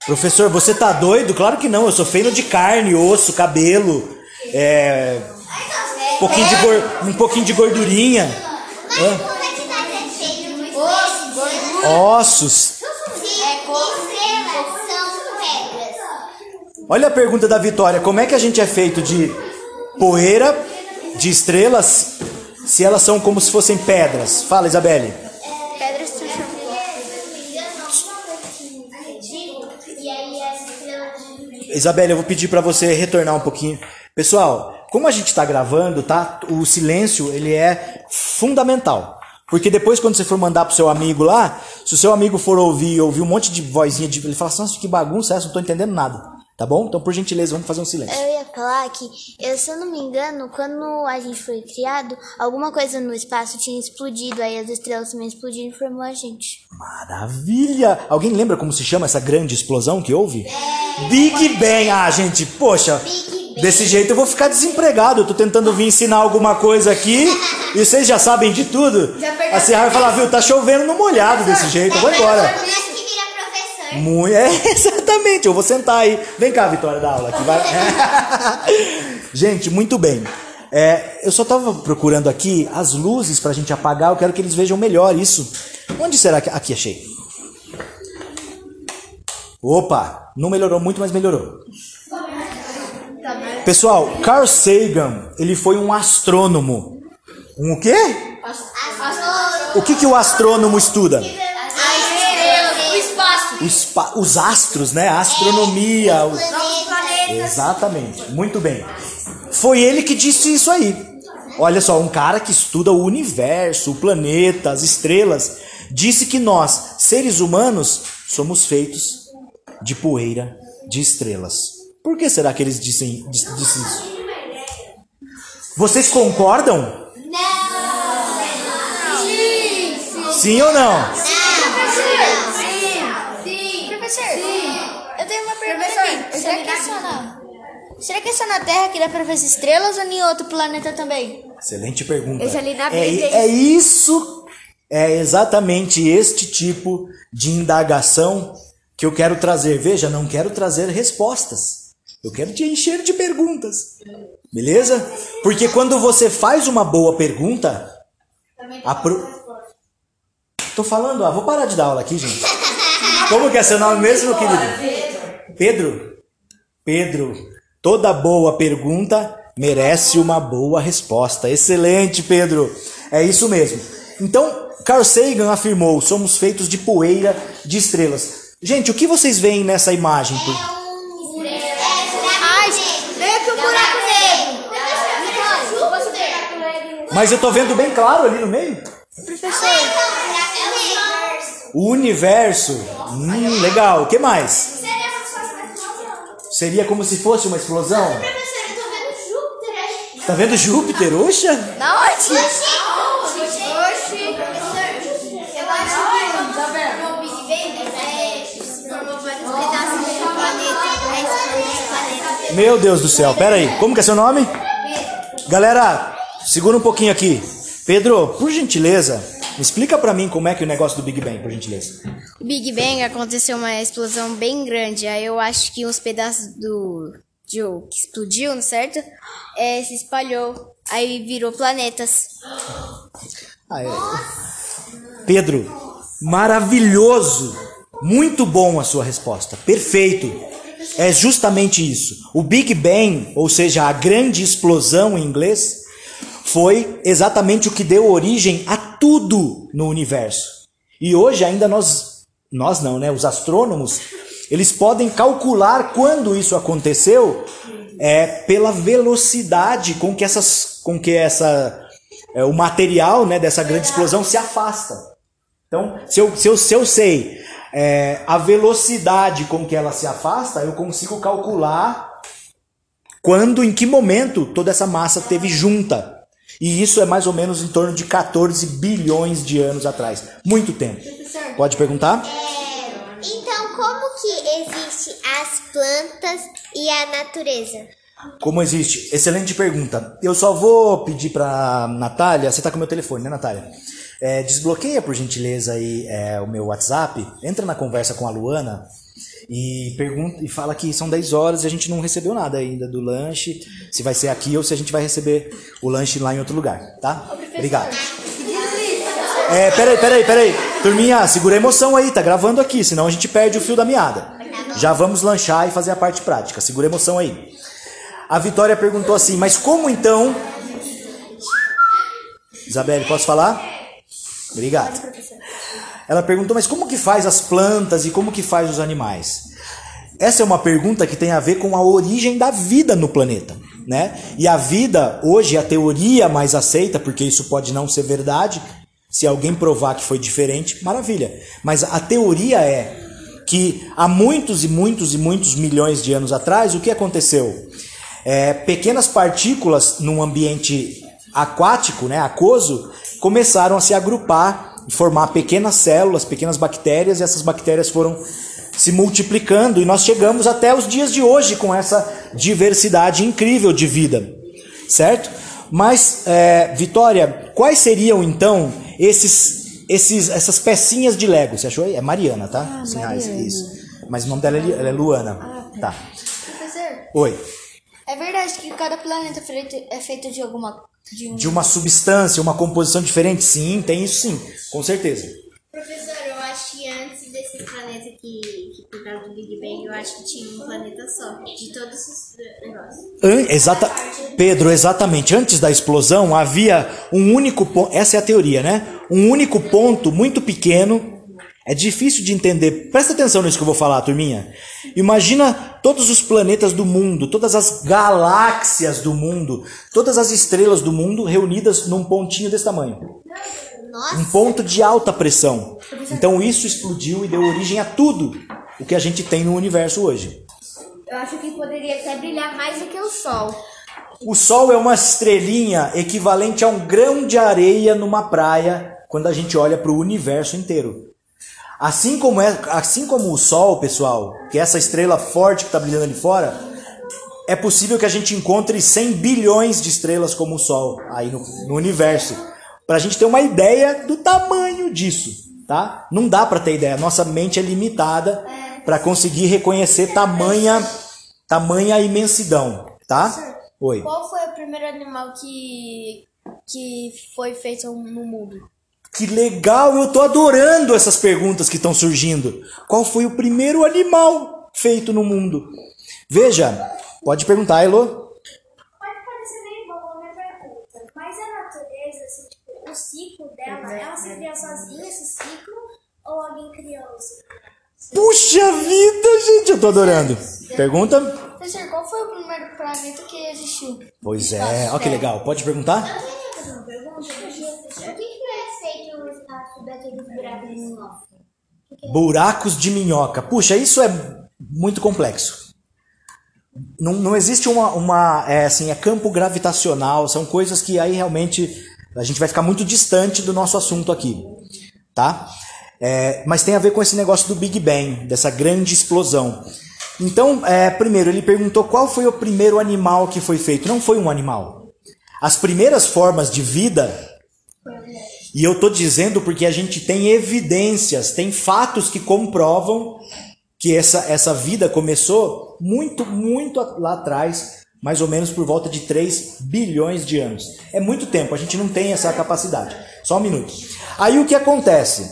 Speaker 1: Professor, você tá doido? Claro que não. Eu sou feito de carne, osso, cabelo, é, um pouquinho de gor- um pouquinho de gordurinha,
Speaker 3: Mas como é que nós é feito muito Osso, gordura.
Speaker 1: ossos.
Speaker 3: Sim, estrelas são pedras.
Speaker 1: Olha a pergunta da Vitória. Como é que a gente é feito de poeira, de estrelas, se elas são como se fossem pedras? Fala, Isabelle.
Speaker 7: Pedras
Speaker 3: E
Speaker 1: Isabelle, eu vou pedir pra você retornar um pouquinho. Pessoal, como a gente tá gravando, tá? O silêncio, ele é fundamental. Porque depois quando você for mandar pro seu amigo lá, se o seu amigo for ouvir, ouvir um monte de vozinha de ele fala assim, nossa, que bagunça é essa, não tô entendendo nada. Tá bom? Então, por gentileza, vamos fazer um silêncio.
Speaker 8: Eu ia falar que, eu, se eu não me engano, quando a gente foi criado, alguma coisa no espaço tinha explodido, aí as estrelas também explodiram e formou a gente.
Speaker 1: Maravilha! Alguém lembra como se chama essa grande explosão que houve? Big Bang! Ah, gente, poxa, desse jeito eu vou ficar desempregado. Eu tô tentando vir ensinar alguma coisa aqui e vocês já sabem de tudo. A Serra vai falar, viu, tá chovendo no molhado desse jeito, eu vou embora. Muito, é, exatamente, eu vou sentar aí. Vem cá, Vitória, da aula aqui, vai. gente, muito bem. É, eu só tava procurando aqui as luzes pra gente apagar, eu quero que eles vejam melhor isso. Onde será que. Aqui, achei. Opa, não melhorou muito, mas melhorou. Pessoal, Carl Sagan, ele foi um astrônomo. Um o quê? O que, que o astrônomo estuda? Os, os astros, né? A astronomia. os- Exatamente, muito bem. Foi ele que disse isso aí. Olha só, um cara que estuda o universo, o planeta, as estrelas, disse que nós, seres humanos, somos feitos de poeira de estrelas. Por que será que eles dizem, dis- disse isso? Vocês concordam? Sim ou não?
Speaker 7: Professor, eu tenho uma pergunta aqui. Será que, é só na, será que é só na Terra que dá pra ver as estrelas ou em outro planeta também?
Speaker 1: Excelente pergunta.
Speaker 7: Eu já li na
Speaker 1: é, é isso, é exatamente este tipo de indagação que eu quero trazer. Veja, não quero trazer respostas. Eu quero te encher de perguntas. Beleza? Porque quando você faz uma boa pergunta, a pro... Tô falando, ah, vou parar de dar aula aqui, gente. Como que é seu nome mesmo, querido? Pedro. Pedro. Toda boa pergunta merece uma boa resposta. Excelente, Pedro. É isso mesmo. Então, Carl Sagan afirmou: somos feitos de poeira de estrelas. Gente, o que vocês veem nessa imagem? Por-
Speaker 7: Ai, vem aqui o buraco negro.
Speaker 1: Mas eu tô vendo bem claro ali no meio. O universo. Hum, legal. O que mais? Seria como se fosse uma explosão? Tá vendo Júpiter? Oxa!
Speaker 7: Na onde?
Speaker 1: Meu Deus do céu, pera aí. Como que é seu nome? Galera, segura um pouquinho aqui. Pedro, por gentileza, explica pra mim como é que é o negócio do Big Bang, por gentileza.
Speaker 7: O Big Bang aconteceu uma explosão bem grande. Aí eu acho que uns pedaços do de o que explodiu, certo? É, se espalhou. Aí virou planetas.
Speaker 1: Ah, é. Pedro, maravilhoso. Muito bom a sua resposta. Perfeito. É justamente isso. O Big Bang, ou seja, a grande explosão em inglês, foi exatamente o que deu origem a tudo no universo. E hoje ainda nós, nós não, né? Os astrônomos, eles podem calcular quando isso aconteceu é, pela velocidade com que essas, com que essa, é, o material, né, dessa grande explosão se afasta. Então, se eu, se eu, se eu sei é, a velocidade com que ela se afasta, eu consigo calcular quando, em que momento toda essa massa teve junta. E isso é mais ou menos em torno de 14 bilhões de anos atrás. Muito tempo. Pode perguntar?
Speaker 8: Então, como que existe as plantas e a natureza?
Speaker 1: Como existe? Excelente pergunta. Eu só vou pedir pra Natália, você tá com meu telefone, né, Natália? É, desbloqueia, por gentileza, aí é, o meu WhatsApp, entra na conversa com a Luana e pergunta e fala que são 10 horas e a gente não recebeu nada ainda do lanche, se vai ser aqui ou se a gente vai receber o lanche lá em outro lugar, tá? Obrigado. É, peraí, peraí, peraí. Turminha, segura a emoção aí, tá gravando aqui, senão a gente perde o fio da meada. Já vamos lanchar e fazer a parte prática. Segura a emoção aí. A Vitória perguntou assim, mas como então. Isabelle, posso falar? Obrigado. Ela perguntou, mas como que faz as plantas e como que faz os animais? Essa é uma pergunta que tem a ver com a origem da vida no planeta, né? E a vida, hoje, a teoria mais aceita, porque isso pode não ser verdade, se alguém provar que foi diferente, maravilha. Mas a teoria é que há muitos e muitos e muitos milhões de anos atrás, o que aconteceu? É, pequenas partículas num ambiente aquático, né, aquoso, começaram a se agrupar formar pequenas células, pequenas bactérias, e essas bactérias foram se multiplicando e nós chegamos até os dias de hoje com essa diversidade incrível de vida, certo? Mas, é, Vitória, quais seriam então esses, esses, essas pecinhas de Lego? Você achou aí? É Mariana, tá? Sim, ah, isso, isso. Mas o nome dela é, ela é Luana. Tá.
Speaker 7: Professor,
Speaker 1: Oi.
Speaker 7: é verdade que cada planeta é feito, é feito de alguma. De um...
Speaker 1: De uma substância, uma composição diferente? Sim, tem isso sim, com certeza.
Speaker 7: Professor, eu acho que antes desse planeta que, que por causa do Big Bang, eu acho que tinha um planeta só, de todos os negócios.
Speaker 1: An- exata, Pedro, exatamente. Antes da explosão havia um único ponto. Essa é a teoria, né? Um único ponto muito pequeno. É difícil de entender. Presta atenção nisso que eu vou falar, turminha. Imagina todos os planetas do mundo, todas as galáxias do mundo, todas as estrelas do mundo reunidas num pontinho desse tamanho. Um ponto de alta pressão. Então isso explodiu e deu origem a tudo o que a gente tem no universo hoje.
Speaker 7: Eu acho que poderia até brilhar mais do que o Sol.
Speaker 1: O Sol é uma estrelinha equivalente a um grão de areia numa praia quando a gente olha para o universo inteiro. Assim como, é, assim como o Sol, pessoal, que é essa estrela forte que está brilhando ali fora, é possível que a gente encontre 100 bilhões de estrelas como o Sol aí no, no universo. Para a gente ter uma ideia do tamanho disso, tá? Não dá para ter ideia. Nossa mente é limitada para conseguir reconhecer tamanha, tamanha imensidão, tá? Oi.
Speaker 7: Qual foi o primeiro animal que, que foi feito no mundo?
Speaker 1: Que legal, eu tô adorando essas perguntas que estão surgindo. Qual foi o primeiro animal feito no mundo? Veja, pode perguntar, Elo.
Speaker 3: Pode parecer meio boba a minha pergunta, mas a natureza, assim, tipo, o ciclo dela, ela se cria sozinha esse ciclo ou alguém criou?
Speaker 1: Puxa vida, gente, eu tô adorando. Pergunta?
Speaker 7: Professor, qual foi o primeiro planeta que existiu?
Speaker 1: Pois é, ó que legal. Pode perguntar?
Speaker 3: Eu queria fazer uma pergunta. O que que é feito o espaço daqueles buracos de minhoca?
Speaker 1: Buracos de minhoca. Puxa, isso é muito complexo. Não, não existe uma, uma é, assim, é campo gravitacional, são coisas que aí realmente a gente vai ficar muito distante do nosso assunto aqui, tá? É, mas tem a ver com esse negócio do Big Bang, dessa grande explosão. Então, é, primeiro, ele perguntou qual foi o primeiro animal que foi feito. Não foi um animal. As primeiras formas de vida e eu estou dizendo porque a gente tem evidências, tem fatos que comprovam que essa, essa vida começou muito, muito lá atrás, mais ou menos por volta de 3 bilhões de anos. É muito tempo, a gente não tem essa capacidade. Só um minuto. Aí o que acontece?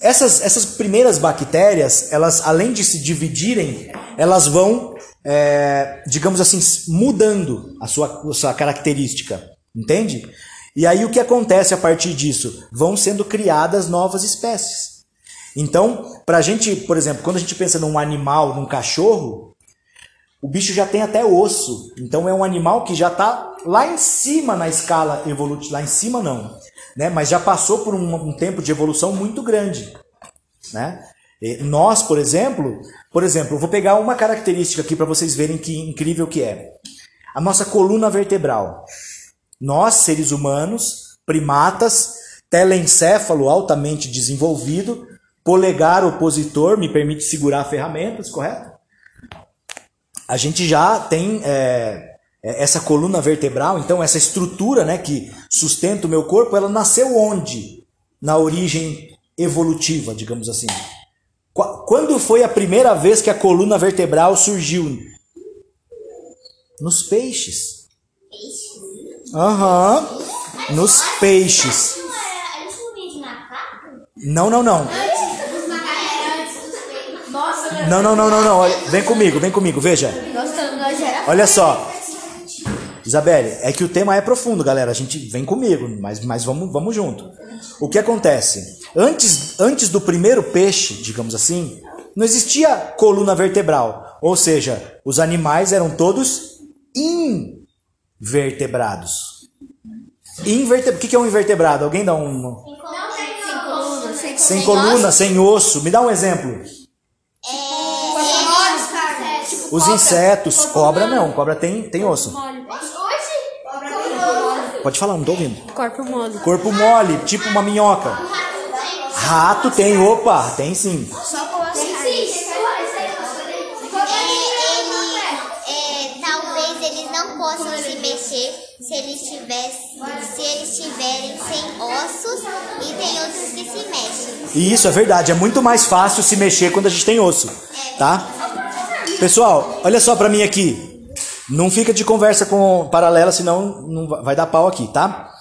Speaker 1: Essas, essas primeiras bactérias, elas além de se dividirem, elas vão, é, digamos assim, mudando a sua, a sua característica. Entende? E aí o que acontece a partir disso? Vão sendo criadas novas espécies. Então, pra gente, por exemplo, quando a gente pensa num animal, num cachorro, o bicho já tem até osso. Então é um animal que já está lá em cima na escala evolutiva. Lá em cima não, né? Mas já passou por um, um tempo de evolução muito grande, né? E nós, por exemplo, por exemplo, vou pegar uma característica aqui para vocês verem que incrível que é. A nossa coluna vertebral. Nós, seres humanos, primatas, telencéfalo altamente desenvolvido, polegar opositor, me permite segurar ferramentas, correto? A gente já tem é, essa coluna vertebral, então essa estrutura né, que sustenta o meu corpo, ela nasceu onde? Na origem evolutiva, digamos assim. Quando foi a primeira vez que a coluna vertebral surgiu? Nos peixes. Aham. Uhum. Nos peixes. Não, não, não. Não, não, não, não, não. Vem comigo, vem comigo, veja. Olha só. Isabelle, é que o tema é profundo, galera. A gente vem comigo, mas, mas vamos, vamos junto. O que acontece? Antes, antes do primeiro peixe, digamos assim, não existia coluna vertebral. Ou seja, os animais eram todos invertebrados. Inverte... O que é um invertebrado? Alguém dá um. Sem coluna, sem osso. Me dá um exemplo. Os insetos. Cobra não, cobra tem, tem osso. Pode falar, não tô ouvindo.
Speaker 4: Corpo mole.
Speaker 1: Corpo mole, tipo uma minhoca. Rato tem, opa, tem sim.
Speaker 8: talvez eles não possam se mexer se eles tivessem, se eles tiverem sem ossos e tem outros que se mexem.
Speaker 1: E isso é verdade, é muito mais fácil se mexer quando a gente tem osso, tá? Pessoal, olha só pra mim aqui. Não fica de conversa com paralela, senão não vai dar pau aqui, tá?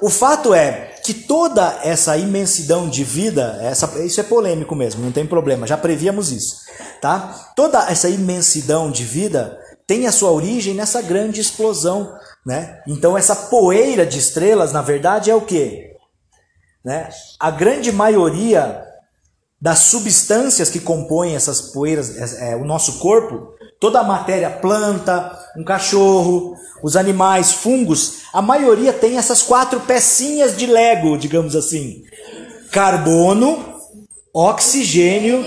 Speaker 1: O fato é, que toda essa imensidão de vida, essa, isso é polêmico mesmo, não tem problema, já prevíamos isso, tá? Toda essa imensidão de vida tem a sua origem nessa grande explosão, né? Então essa poeira de estrelas, na verdade, é o quê? Né? A grande maioria das substâncias que compõem essas poeiras, é, é, o nosso corpo, toda a matéria, planta, um cachorro, os animais, fungos, a maioria tem essas quatro pecinhas de Lego, digamos assim: carbono, oxigênio,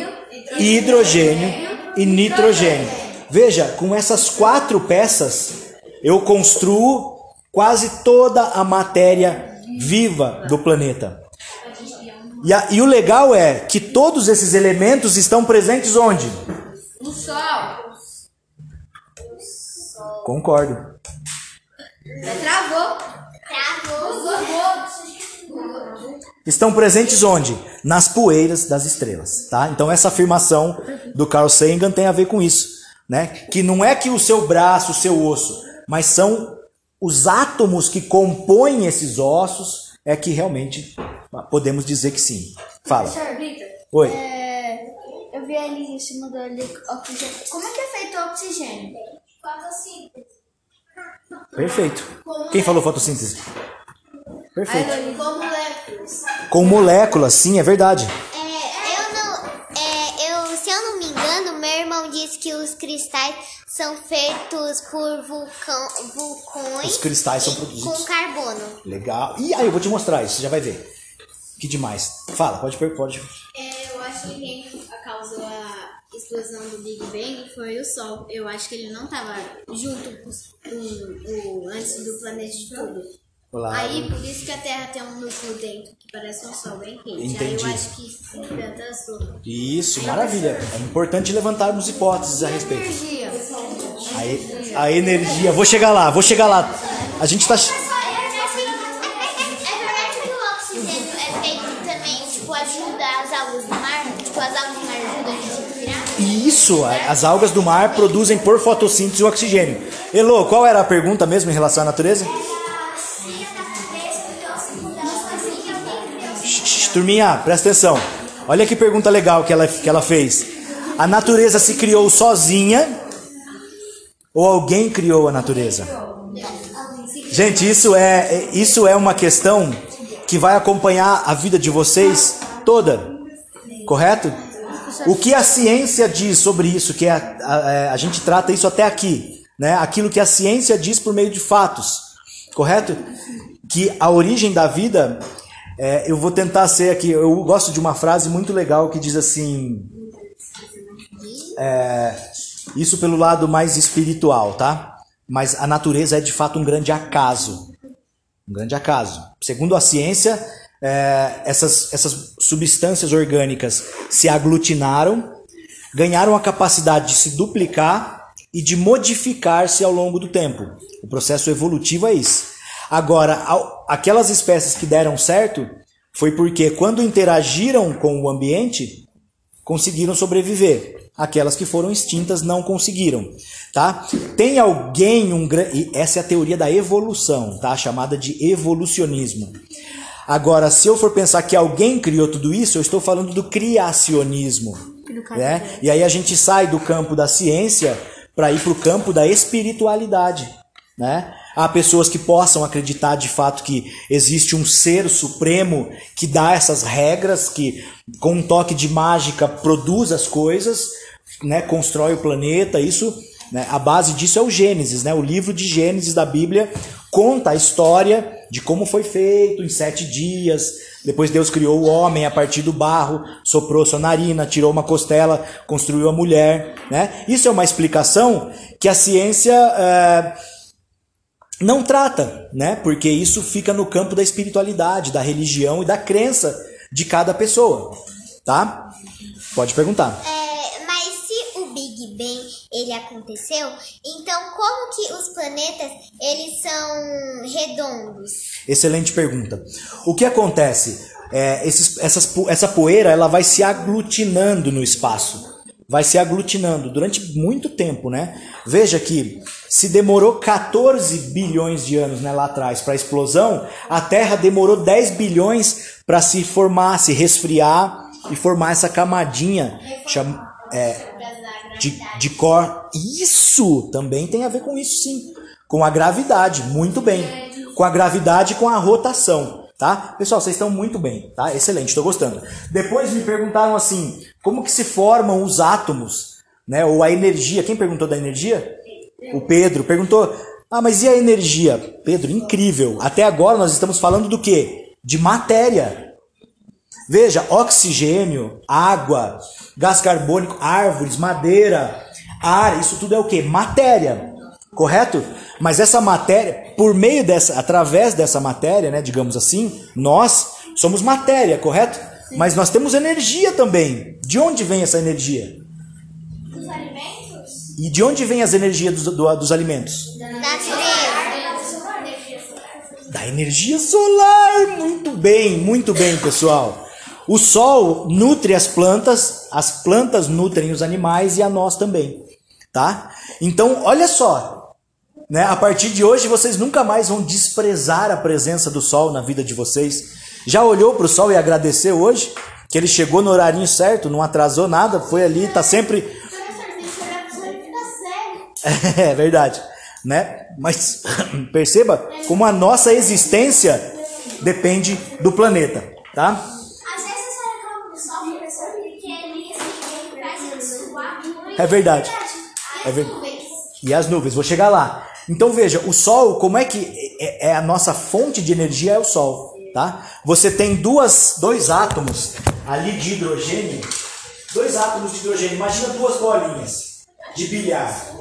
Speaker 1: hidrogênio e nitrogênio. Veja, com essas quatro peças, eu construo quase toda a matéria viva do planeta. E, a, e o legal é que todos esses elementos estão presentes onde?
Speaker 2: No sol.
Speaker 1: Concordo.
Speaker 2: Travou.
Speaker 8: Travou.
Speaker 1: Estão presentes onde? Nas poeiras das estrelas, tá? Então essa afirmação do Carl Sagan tem a ver com isso, né? Que não é que o seu braço, o seu osso, mas são os átomos que compõem esses ossos é que realmente podemos dizer que sim. Fala.
Speaker 3: Professor Vitor,
Speaker 1: Oi.
Speaker 3: é, eu vi ali em cima do oxigênio. Como é que é feito o oxigênio? Fotossíntese.
Speaker 1: Perfeito. Quem falou fotossíntese? Perfeito.
Speaker 3: Com moléculas.
Speaker 1: Com moléculas, sim, é verdade.
Speaker 8: É, meu irmão disse que os cristais são feitos por vulcão, vulcões
Speaker 1: Os cristais são produzidos.
Speaker 8: com carbono.
Speaker 1: Legal. E aí eu vou te mostrar isso, você já vai ver. Que demais. Fala, pode pode.
Speaker 7: É, eu acho que quem causou a explosão do Big Bang foi o Sol. Eu acho que ele não estava junto com o antes do planeta de tudo. Aí, por isso que a Terra tem um núcleo dentro que parece um Sol bem quente. Aí
Speaker 1: Entendi.
Speaker 7: eu acho que isso atrasou.
Speaker 1: Isso, maravilha. É importante levantarmos hipóteses a respeito.
Speaker 7: Energia.
Speaker 1: A, e- a energia. Vou chegar lá, vou chegar lá. A gente tá.
Speaker 8: É verdade que o oxigênio é feito também, tipo, ajuda as algas do mar? Tipo, as algas do mar ajudam a gente a respirar?
Speaker 1: Isso, as algas do mar produzem por fotossíntese o oxigênio. Elô, qual era a pergunta mesmo em relação à natureza? Turminha, presta atenção. Olha que pergunta legal que ela, que ela fez. A natureza se criou sozinha ou alguém criou a natureza? Gente, isso é, isso é uma questão que vai acompanhar a vida de vocês toda, correto? O que a ciência diz sobre isso, que é a, a, a gente trata isso até aqui, né? Aquilo que a ciência diz por meio de fatos, correto? Que a origem da vida, é, eu vou tentar ser aqui, eu gosto de uma frase muito legal que diz assim, é, isso pelo lado mais espiritual, tá? Mas a natureza é de fato um grande acaso. Um grande acaso. Segundo a ciência, é, essas, essas substâncias orgânicas se aglutinaram, ganharam a capacidade de se duplicar e de modificar-se ao longo do tempo. O processo evolutivo é isso. Agora, aquelas espécies que deram certo foi porque quando interagiram com o ambiente, conseguiram sobreviver. Aquelas que foram extintas não conseguiram, tá? Tem alguém um gran- e essa é a teoria da evolução, tá? Chamada de evolucionismo. Agora, se eu for pensar que alguém criou tudo isso, eu estou falando do criacionismo, né? E aí a gente sai do campo da ciência para ir para o campo da espiritualidade, né? Há pessoas que possam acreditar de fato que existe um ser supremo que dá essas regras, que com um toque de mágica produz as coisas, né? Constrói o planeta. Isso, né? a base disso é o Gênesis, né? O livro de Gênesis da Bíblia conta a história de como foi feito em sete dias. Depois Deus criou o homem a partir do barro, soprou sua narina, tirou uma costela, construiu a mulher. Né? Isso é uma explicação que a ciência eh, não trata, né? porque isso fica no campo da espiritualidade, da religião e da crença de cada pessoa. Tá? Pode perguntar.
Speaker 8: É, mas se o Big Bang ele aconteceu, então como que os planetas eles são redondos?
Speaker 1: Excelente pergunta. O que acontece? É, esses, essas, essa poeira ela vai se aglutinando no espaço. Vai se aglutinando durante muito tempo, né? Veja que se demorou 14 bilhões de anos né, lá atrás para a explosão, a Terra demorou 10 bilhões para se formar, se resfriar e formar essa camadinha cham, é, de, de cor. Isso também tem a ver com isso, sim. Com a gravidade, muito bem. Com a gravidade e com a rotação tá? Pessoal, vocês estão muito bem, tá? Excelente, estou gostando. Depois me perguntaram assim, como que se formam os átomos, né? Ou a energia. Quem perguntou da energia? O Pedro perguntou. Ah, mas e a energia? Pedro, incrível. Até agora nós estamos falando do quê? De matéria. Veja, oxigênio, água, gás carbônico, árvores, madeira, ar, isso tudo é o quê? Matéria. Correto? Mas essa matéria, por meio dessa, através dessa matéria, né, digamos assim, nós somos matéria, correto? Sim. Mas nós temos energia também. De onde vem essa energia?
Speaker 3: Dos alimentos?
Speaker 1: E de onde vem as energias dos, do, dos alimentos?
Speaker 8: Da natureza.
Speaker 1: Da energia solar. Muito bem, muito bem, pessoal. O sol nutre as plantas, as plantas nutrem os animais e a nós também, tá? Então, olha só, né? A partir de hoje vocês nunca mais vão desprezar a presença do sol na vida de vocês. Já olhou para o sol e agradeceu hoje? Que ele chegou no horarinho certo, não atrasou nada, foi ali, tá sempre. É verdade, né? Mas perceba como a nossa existência depende do planeta, tá?
Speaker 3: Traz
Speaker 1: É verdade. É verdade. E as nuvens, vou chegar lá. Então veja, o Sol, como é que é, é a nossa fonte de energia é o Sol, tá? Você tem duas, dois átomos ali de hidrogênio, dois átomos de hidrogênio. Imagina duas bolinhas de bilhar.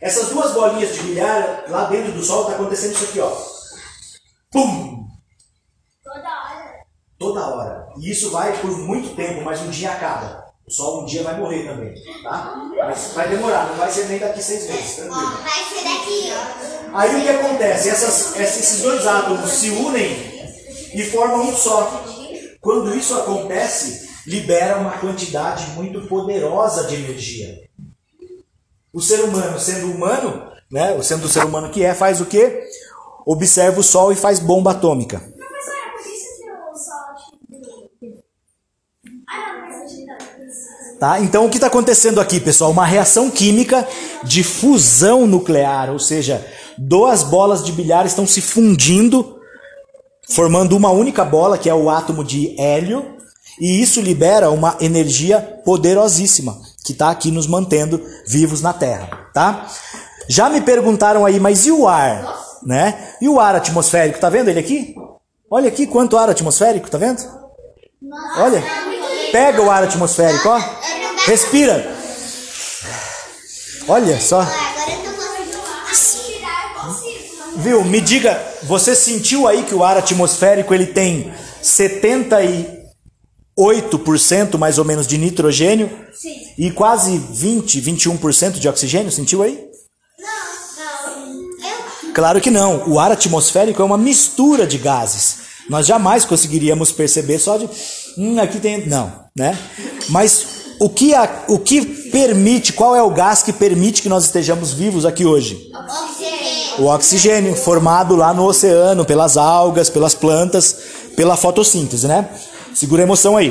Speaker 1: Essas duas bolinhas de bilhar lá dentro do Sol está acontecendo isso aqui, ó. Pum!
Speaker 3: Toda hora.
Speaker 1: Toda hora. E isso vai por muito tempo, mas um dia acaba. O Sol um dia vai morrer também, tá? Mas vai demorar, não vai ser nem daqui seis meses, tranquilo.
Speaker 8: Vai ser daqui.
Speaker 1: Aí o que acontece? Essas, esses dois átomos se unem e formam um só. Quando isso acontece, libera uma quantidade muito poderosa de energia. O ser humano, sendo humano, né, sendo o ser humano que é, faz o quê? Observa o Sol e faz bomba atômica.
Speaker 3: Professora, por isso que o sol. Ah, não, mas
Speaker 1: Tá? Então, o que está acontecendo aqui, pessoal? Uma reação química de fusão nuclear, ou seja, duas bolas de bilhar estão se fundindo, formando uma única bola, que é o átomo de hélio, e isso libera uma energia poderosíssima, que está aqui nos mantendo vivos na Terra. Tá? Já me perguntaram aí, mas e o ar? Né? E o ar atmosférico? Tá vendo ele aqui? Olha aqui quanto ar atmosférico, tá vendo? Olha, pega o ar atmosférico, ó. Respira. Olha só. Viu? Me diga, você sentiu aí que o ar atmosférico ele tem 78% mais ou menos de nitrogênio
Speaker 3: Sim.
Speaker 1: e quase 20, 21% de oxigênio? Sentiu aí?
Speaker 3: Não, não. Eu.
Speaker 1: Claro que não. O ar atmosférico é uma mistura de gases. Nós jamais conseguiríamos perceber só de, hum, aqui tem, não, né? Mas o que, a, o que permite, qual é o gás que permite que nós estejamos vivos aqui hoje?
Speaker 8: Oxigênio.
Speaker 1: O oxigênio, formado lá no oceano, pelas algas, pelas plantas, pela fotossíntese, né? Segura a emoção aí.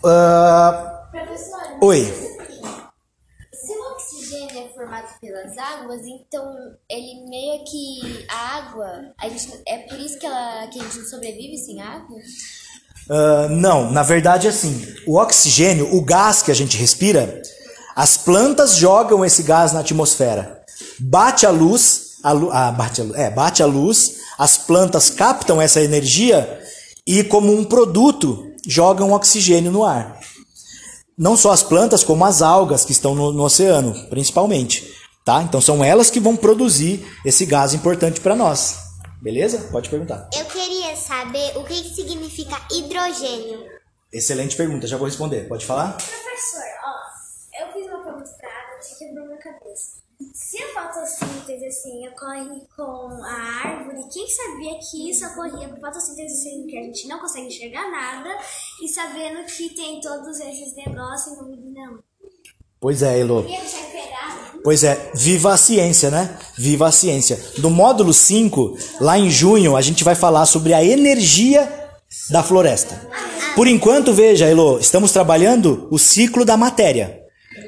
Speaker 3: Professora,
Speaker 1: oi.
Speaker 7: Se o oxigênio é formado pelas águas, então ele meio que a água, a gente, é por isso que, ela, que a gente não sobrevive sem água?
Speaker 1: Ah, não, na verdade é assim. O oxigênio, o gás que a gente respira, as plantas jogam esse gás na atmosfera. Bate a luz, a lu- ah, bate, a, é, bate a luz, as plantas captam essa energia e, como um produto, jogam oxigênio no ar. Não só as plantas, como as algas que estão no, no oceano, principalmente. Tá? Então são elas que vão produzir esse gás importante para nós. Beleza? Pode perguntar.
Speaker 8: Eu queria saber o que, que significa hidrogênio.
Speaker 1: Excelente pergunta, já vou responder. Pode falar?
Speaker 3: professor, ó, eu fiz uma pergunta pra água que quebrou minha cabeça. Se a fotossíntese assim, ocorre com a árvore. Quem sabia que isso ocorria por fotossíntese, sendo que a gente não consegue enxergar nada, e sabendo que tem todos esses negócios meio não.
Speaker 1: Pois é, Elo.
Speaker 3: Queria deixar esperar.
Speaker 1: Pois é, viva a ciência, né? Viva a ciência. No módulo 5, lá em junho, a gente vai falar sobre a energia da floresta. Por enquanto, veja, Elo, estamos trabalhando o ciclo da matéria.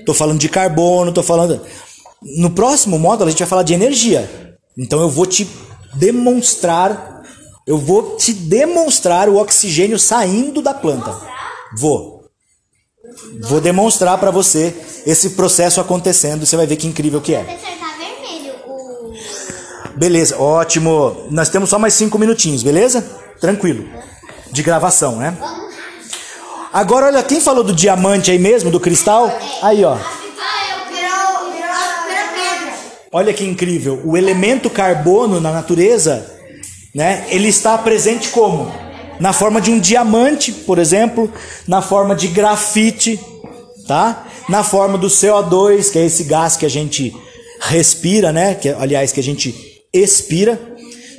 Speaker 1: Tô falando de carbono, tô falando. No próximo módulo, a gente vai falar de energia. Então eu vou te demonstrar. Eu vou te demonstrar o oxigênio saindo da planta. Vou. Vou demonstrar para você esse processo acontecendo. Você vai ver que incrível que é.
Speaker 8: Tá.
Speaker 1: Beleza, ótimo. Nós temos só mais cinco minutinhos, beleza? Tranquilo. De gravação, né? Agora, olha, quem falou do diamante aí mesmo, do cristal? Aí, ó. Olha que incrível. O elemento carbono na natureza, né? Ele está presente como? Na forma de um diamante, por exemplo, na forma de grafite, tá? Na forma do CO2, que é esse gás que a gente respira, né? Que aliás que a gente expira.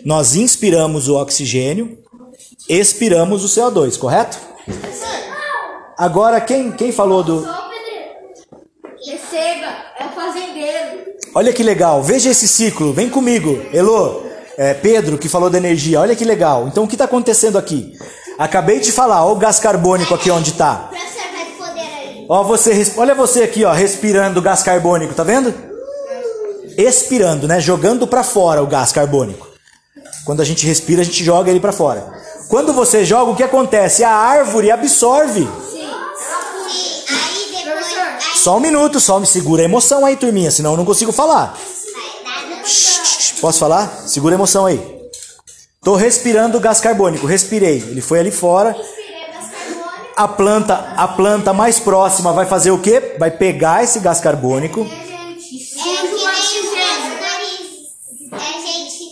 Speaker 1: Nós inspiramos o oxigênio, expiramos o CO2, correto? Agora quem quem falou do
Speaker 2: Receba, é o fazendeiro.
Speaker 1: Olha que legal, veja esse ciclo, vem comigo, Elô, é, Pedro que falou da energia, olha que legal. Então o que está acontecendo aqui? Acabei de falar, olha o gás carbônico aqui onde está. Ó, você, olha você aqui, ó, respirando gás carbônico, tá vendo? Expirando, né? Jogando para fora o gás carbônico. Quando a gente respira, a gente joga ele para fora. Quando você joga, o que acontece? A árvore absorve. Só um minuto, só me segura a emoção aí, turminha, senão eu não consigo falar.
Speaker 8: dar.
Speaker 1: Posso falar? Segura a emoção aí. Tô respirando gás carbônico, respirei. Ele foi ali fora. A planta, a planta mais próxima vai fazer o quê? Vai pegar esse gás carbônico.
Speaker 8: É. É a gente,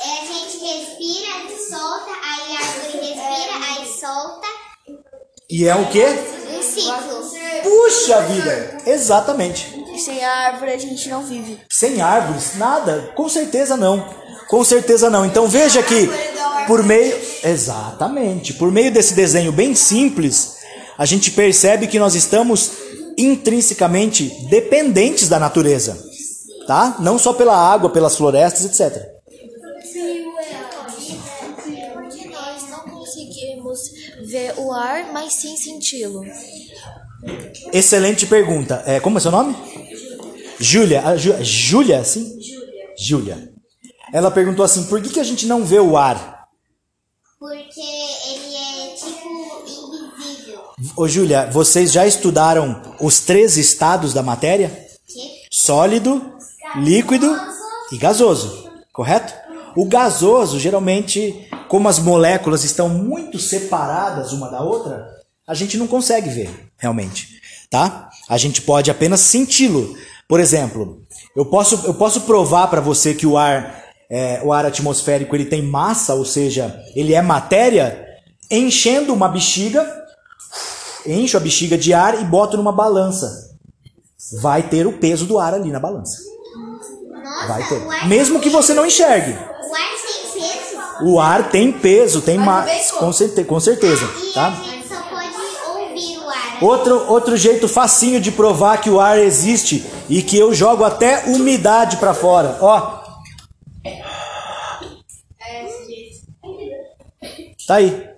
Speaker 8: é a gente respira, solta, aí a árvore respira, aí solta.
Speaker 1: E é o quê?
Speaker 8: Um ciclo.
Speaker 1: Puxa vida! Exatamente.
Speaker 7: Sem árvore a gente não vive.
Speaker 1: Sem árvores, nada? Com certeza não. Com certeza não. Então veja que por meio. Exatamente. Por meio desse desenho bem simples, a gente percebe que nós estamos intrinsecamente dependentes da natureza. Tá? Não só pela água, pelas florestas, etc.
Speaker 7: Porque nós não conseguimos ver o ar, mas sim senti-lo.
Speaker 1: Excelente pergunta. É, como é seu nome? Júlia. Júlia, sim? Júlia. Ela perguntou assim: por que, que a gente não vê o ar?
Speaker 8: Porque ele é tipo invisível.
Speaker 1: Ô Júlia, vocês já estudaram os três estados da matéria?
Speaker 8: Que?
Speaker 1: Sólido, líquido e gasoso, correto? O gasoso, geralmente, como as moléculas estão muito separadas uma da outra, a gente não consegue ver, realmente, tá? A gente pode apenas senti-lo. Por exemplo, eu posso, eu posso provar para você que o ar, é, o ar atmosférico ele tem massa, ou seja, ele é matéria, enchendo uma bexiga, encho a bexiga de ar e boto numa balança. Vai ter o peso do ar ali na balança.
Speaker 8: Nossa,
Speaker 1: Vai ter. Mesmo que você não enxergue.
Speaker 8: O ar tem peso.
Speaker 1: O ar tem peso, tem massa. Com, com certeza.
Speaker 8: E
Speaker 1: Tá?
Speaker 8: a gente só pode ouvir o ar.
Speaker 1: Outro, outro jeito facinho de provar que o ar existe e que eu jogo até umidade pra fora. Ó. Tá aí.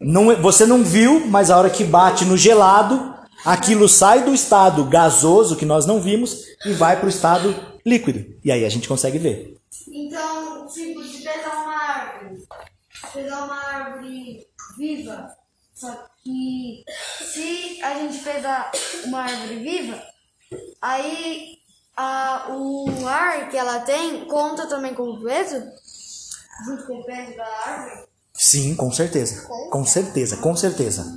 Speaker 1: Não, você não viu, mas a hora que bate no gelado, aquilo sai do estado gasoso que nós não vimos e vai pro estado líquido. E aí a gente consegue ver.
Speaker 2: Então, tipo, de pegar uma árvore, pegar uma árvore viva, só que se a gente pegar uma árvore viva, aí a, o ar que ela tem conta também como peso, junto com o peso da árvore.
Speaker 1: Sim, com certeza. Com certeza, com certeza.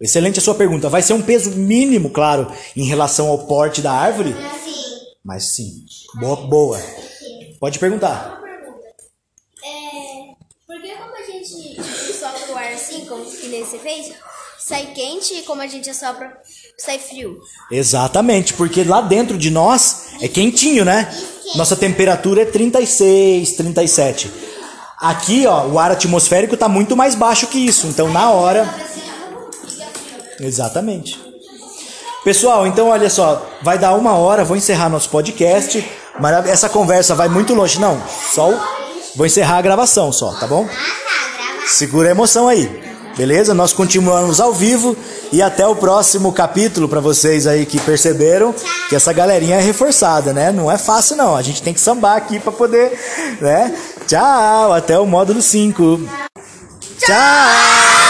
Speaker 1: Excelente a sua pergunta. Vai ser um peso mínimo, claro, em relação ao porte da árvore,
Speaker 8: Assim,
Speaker 1: mas sim. Boa, boa. Pode perguntar.
Speaker 3: É, porque como a gente sopra o ar assim, como que nem você fez, sai quente e como a gente assopra, sai frio.
Speaker 1: Exatamente, porque lá dentro de nós é quentinho, né? Nossa temperatura é 36, 37. Aqui, ó, o ar atmosférico está muito mais baixo que isso. Então, na hora. Exatamente. Pessoal, então olha só, vai dar uma hora, vou encerrar nosso podcast. Mas essa conversa vai muito longe, não. Só o... vou encerrar a gravação só, tá bom? Segura a emoção aí. Beleza? Nós continuamos ao vivo e até o próximo capítulo para vocês aí que perceberam que essa galerinha é reforçada, né? Não é fácil não. A gente tem que sambar aqui para poder, né? Tchau, até o módulo 5. Tchau.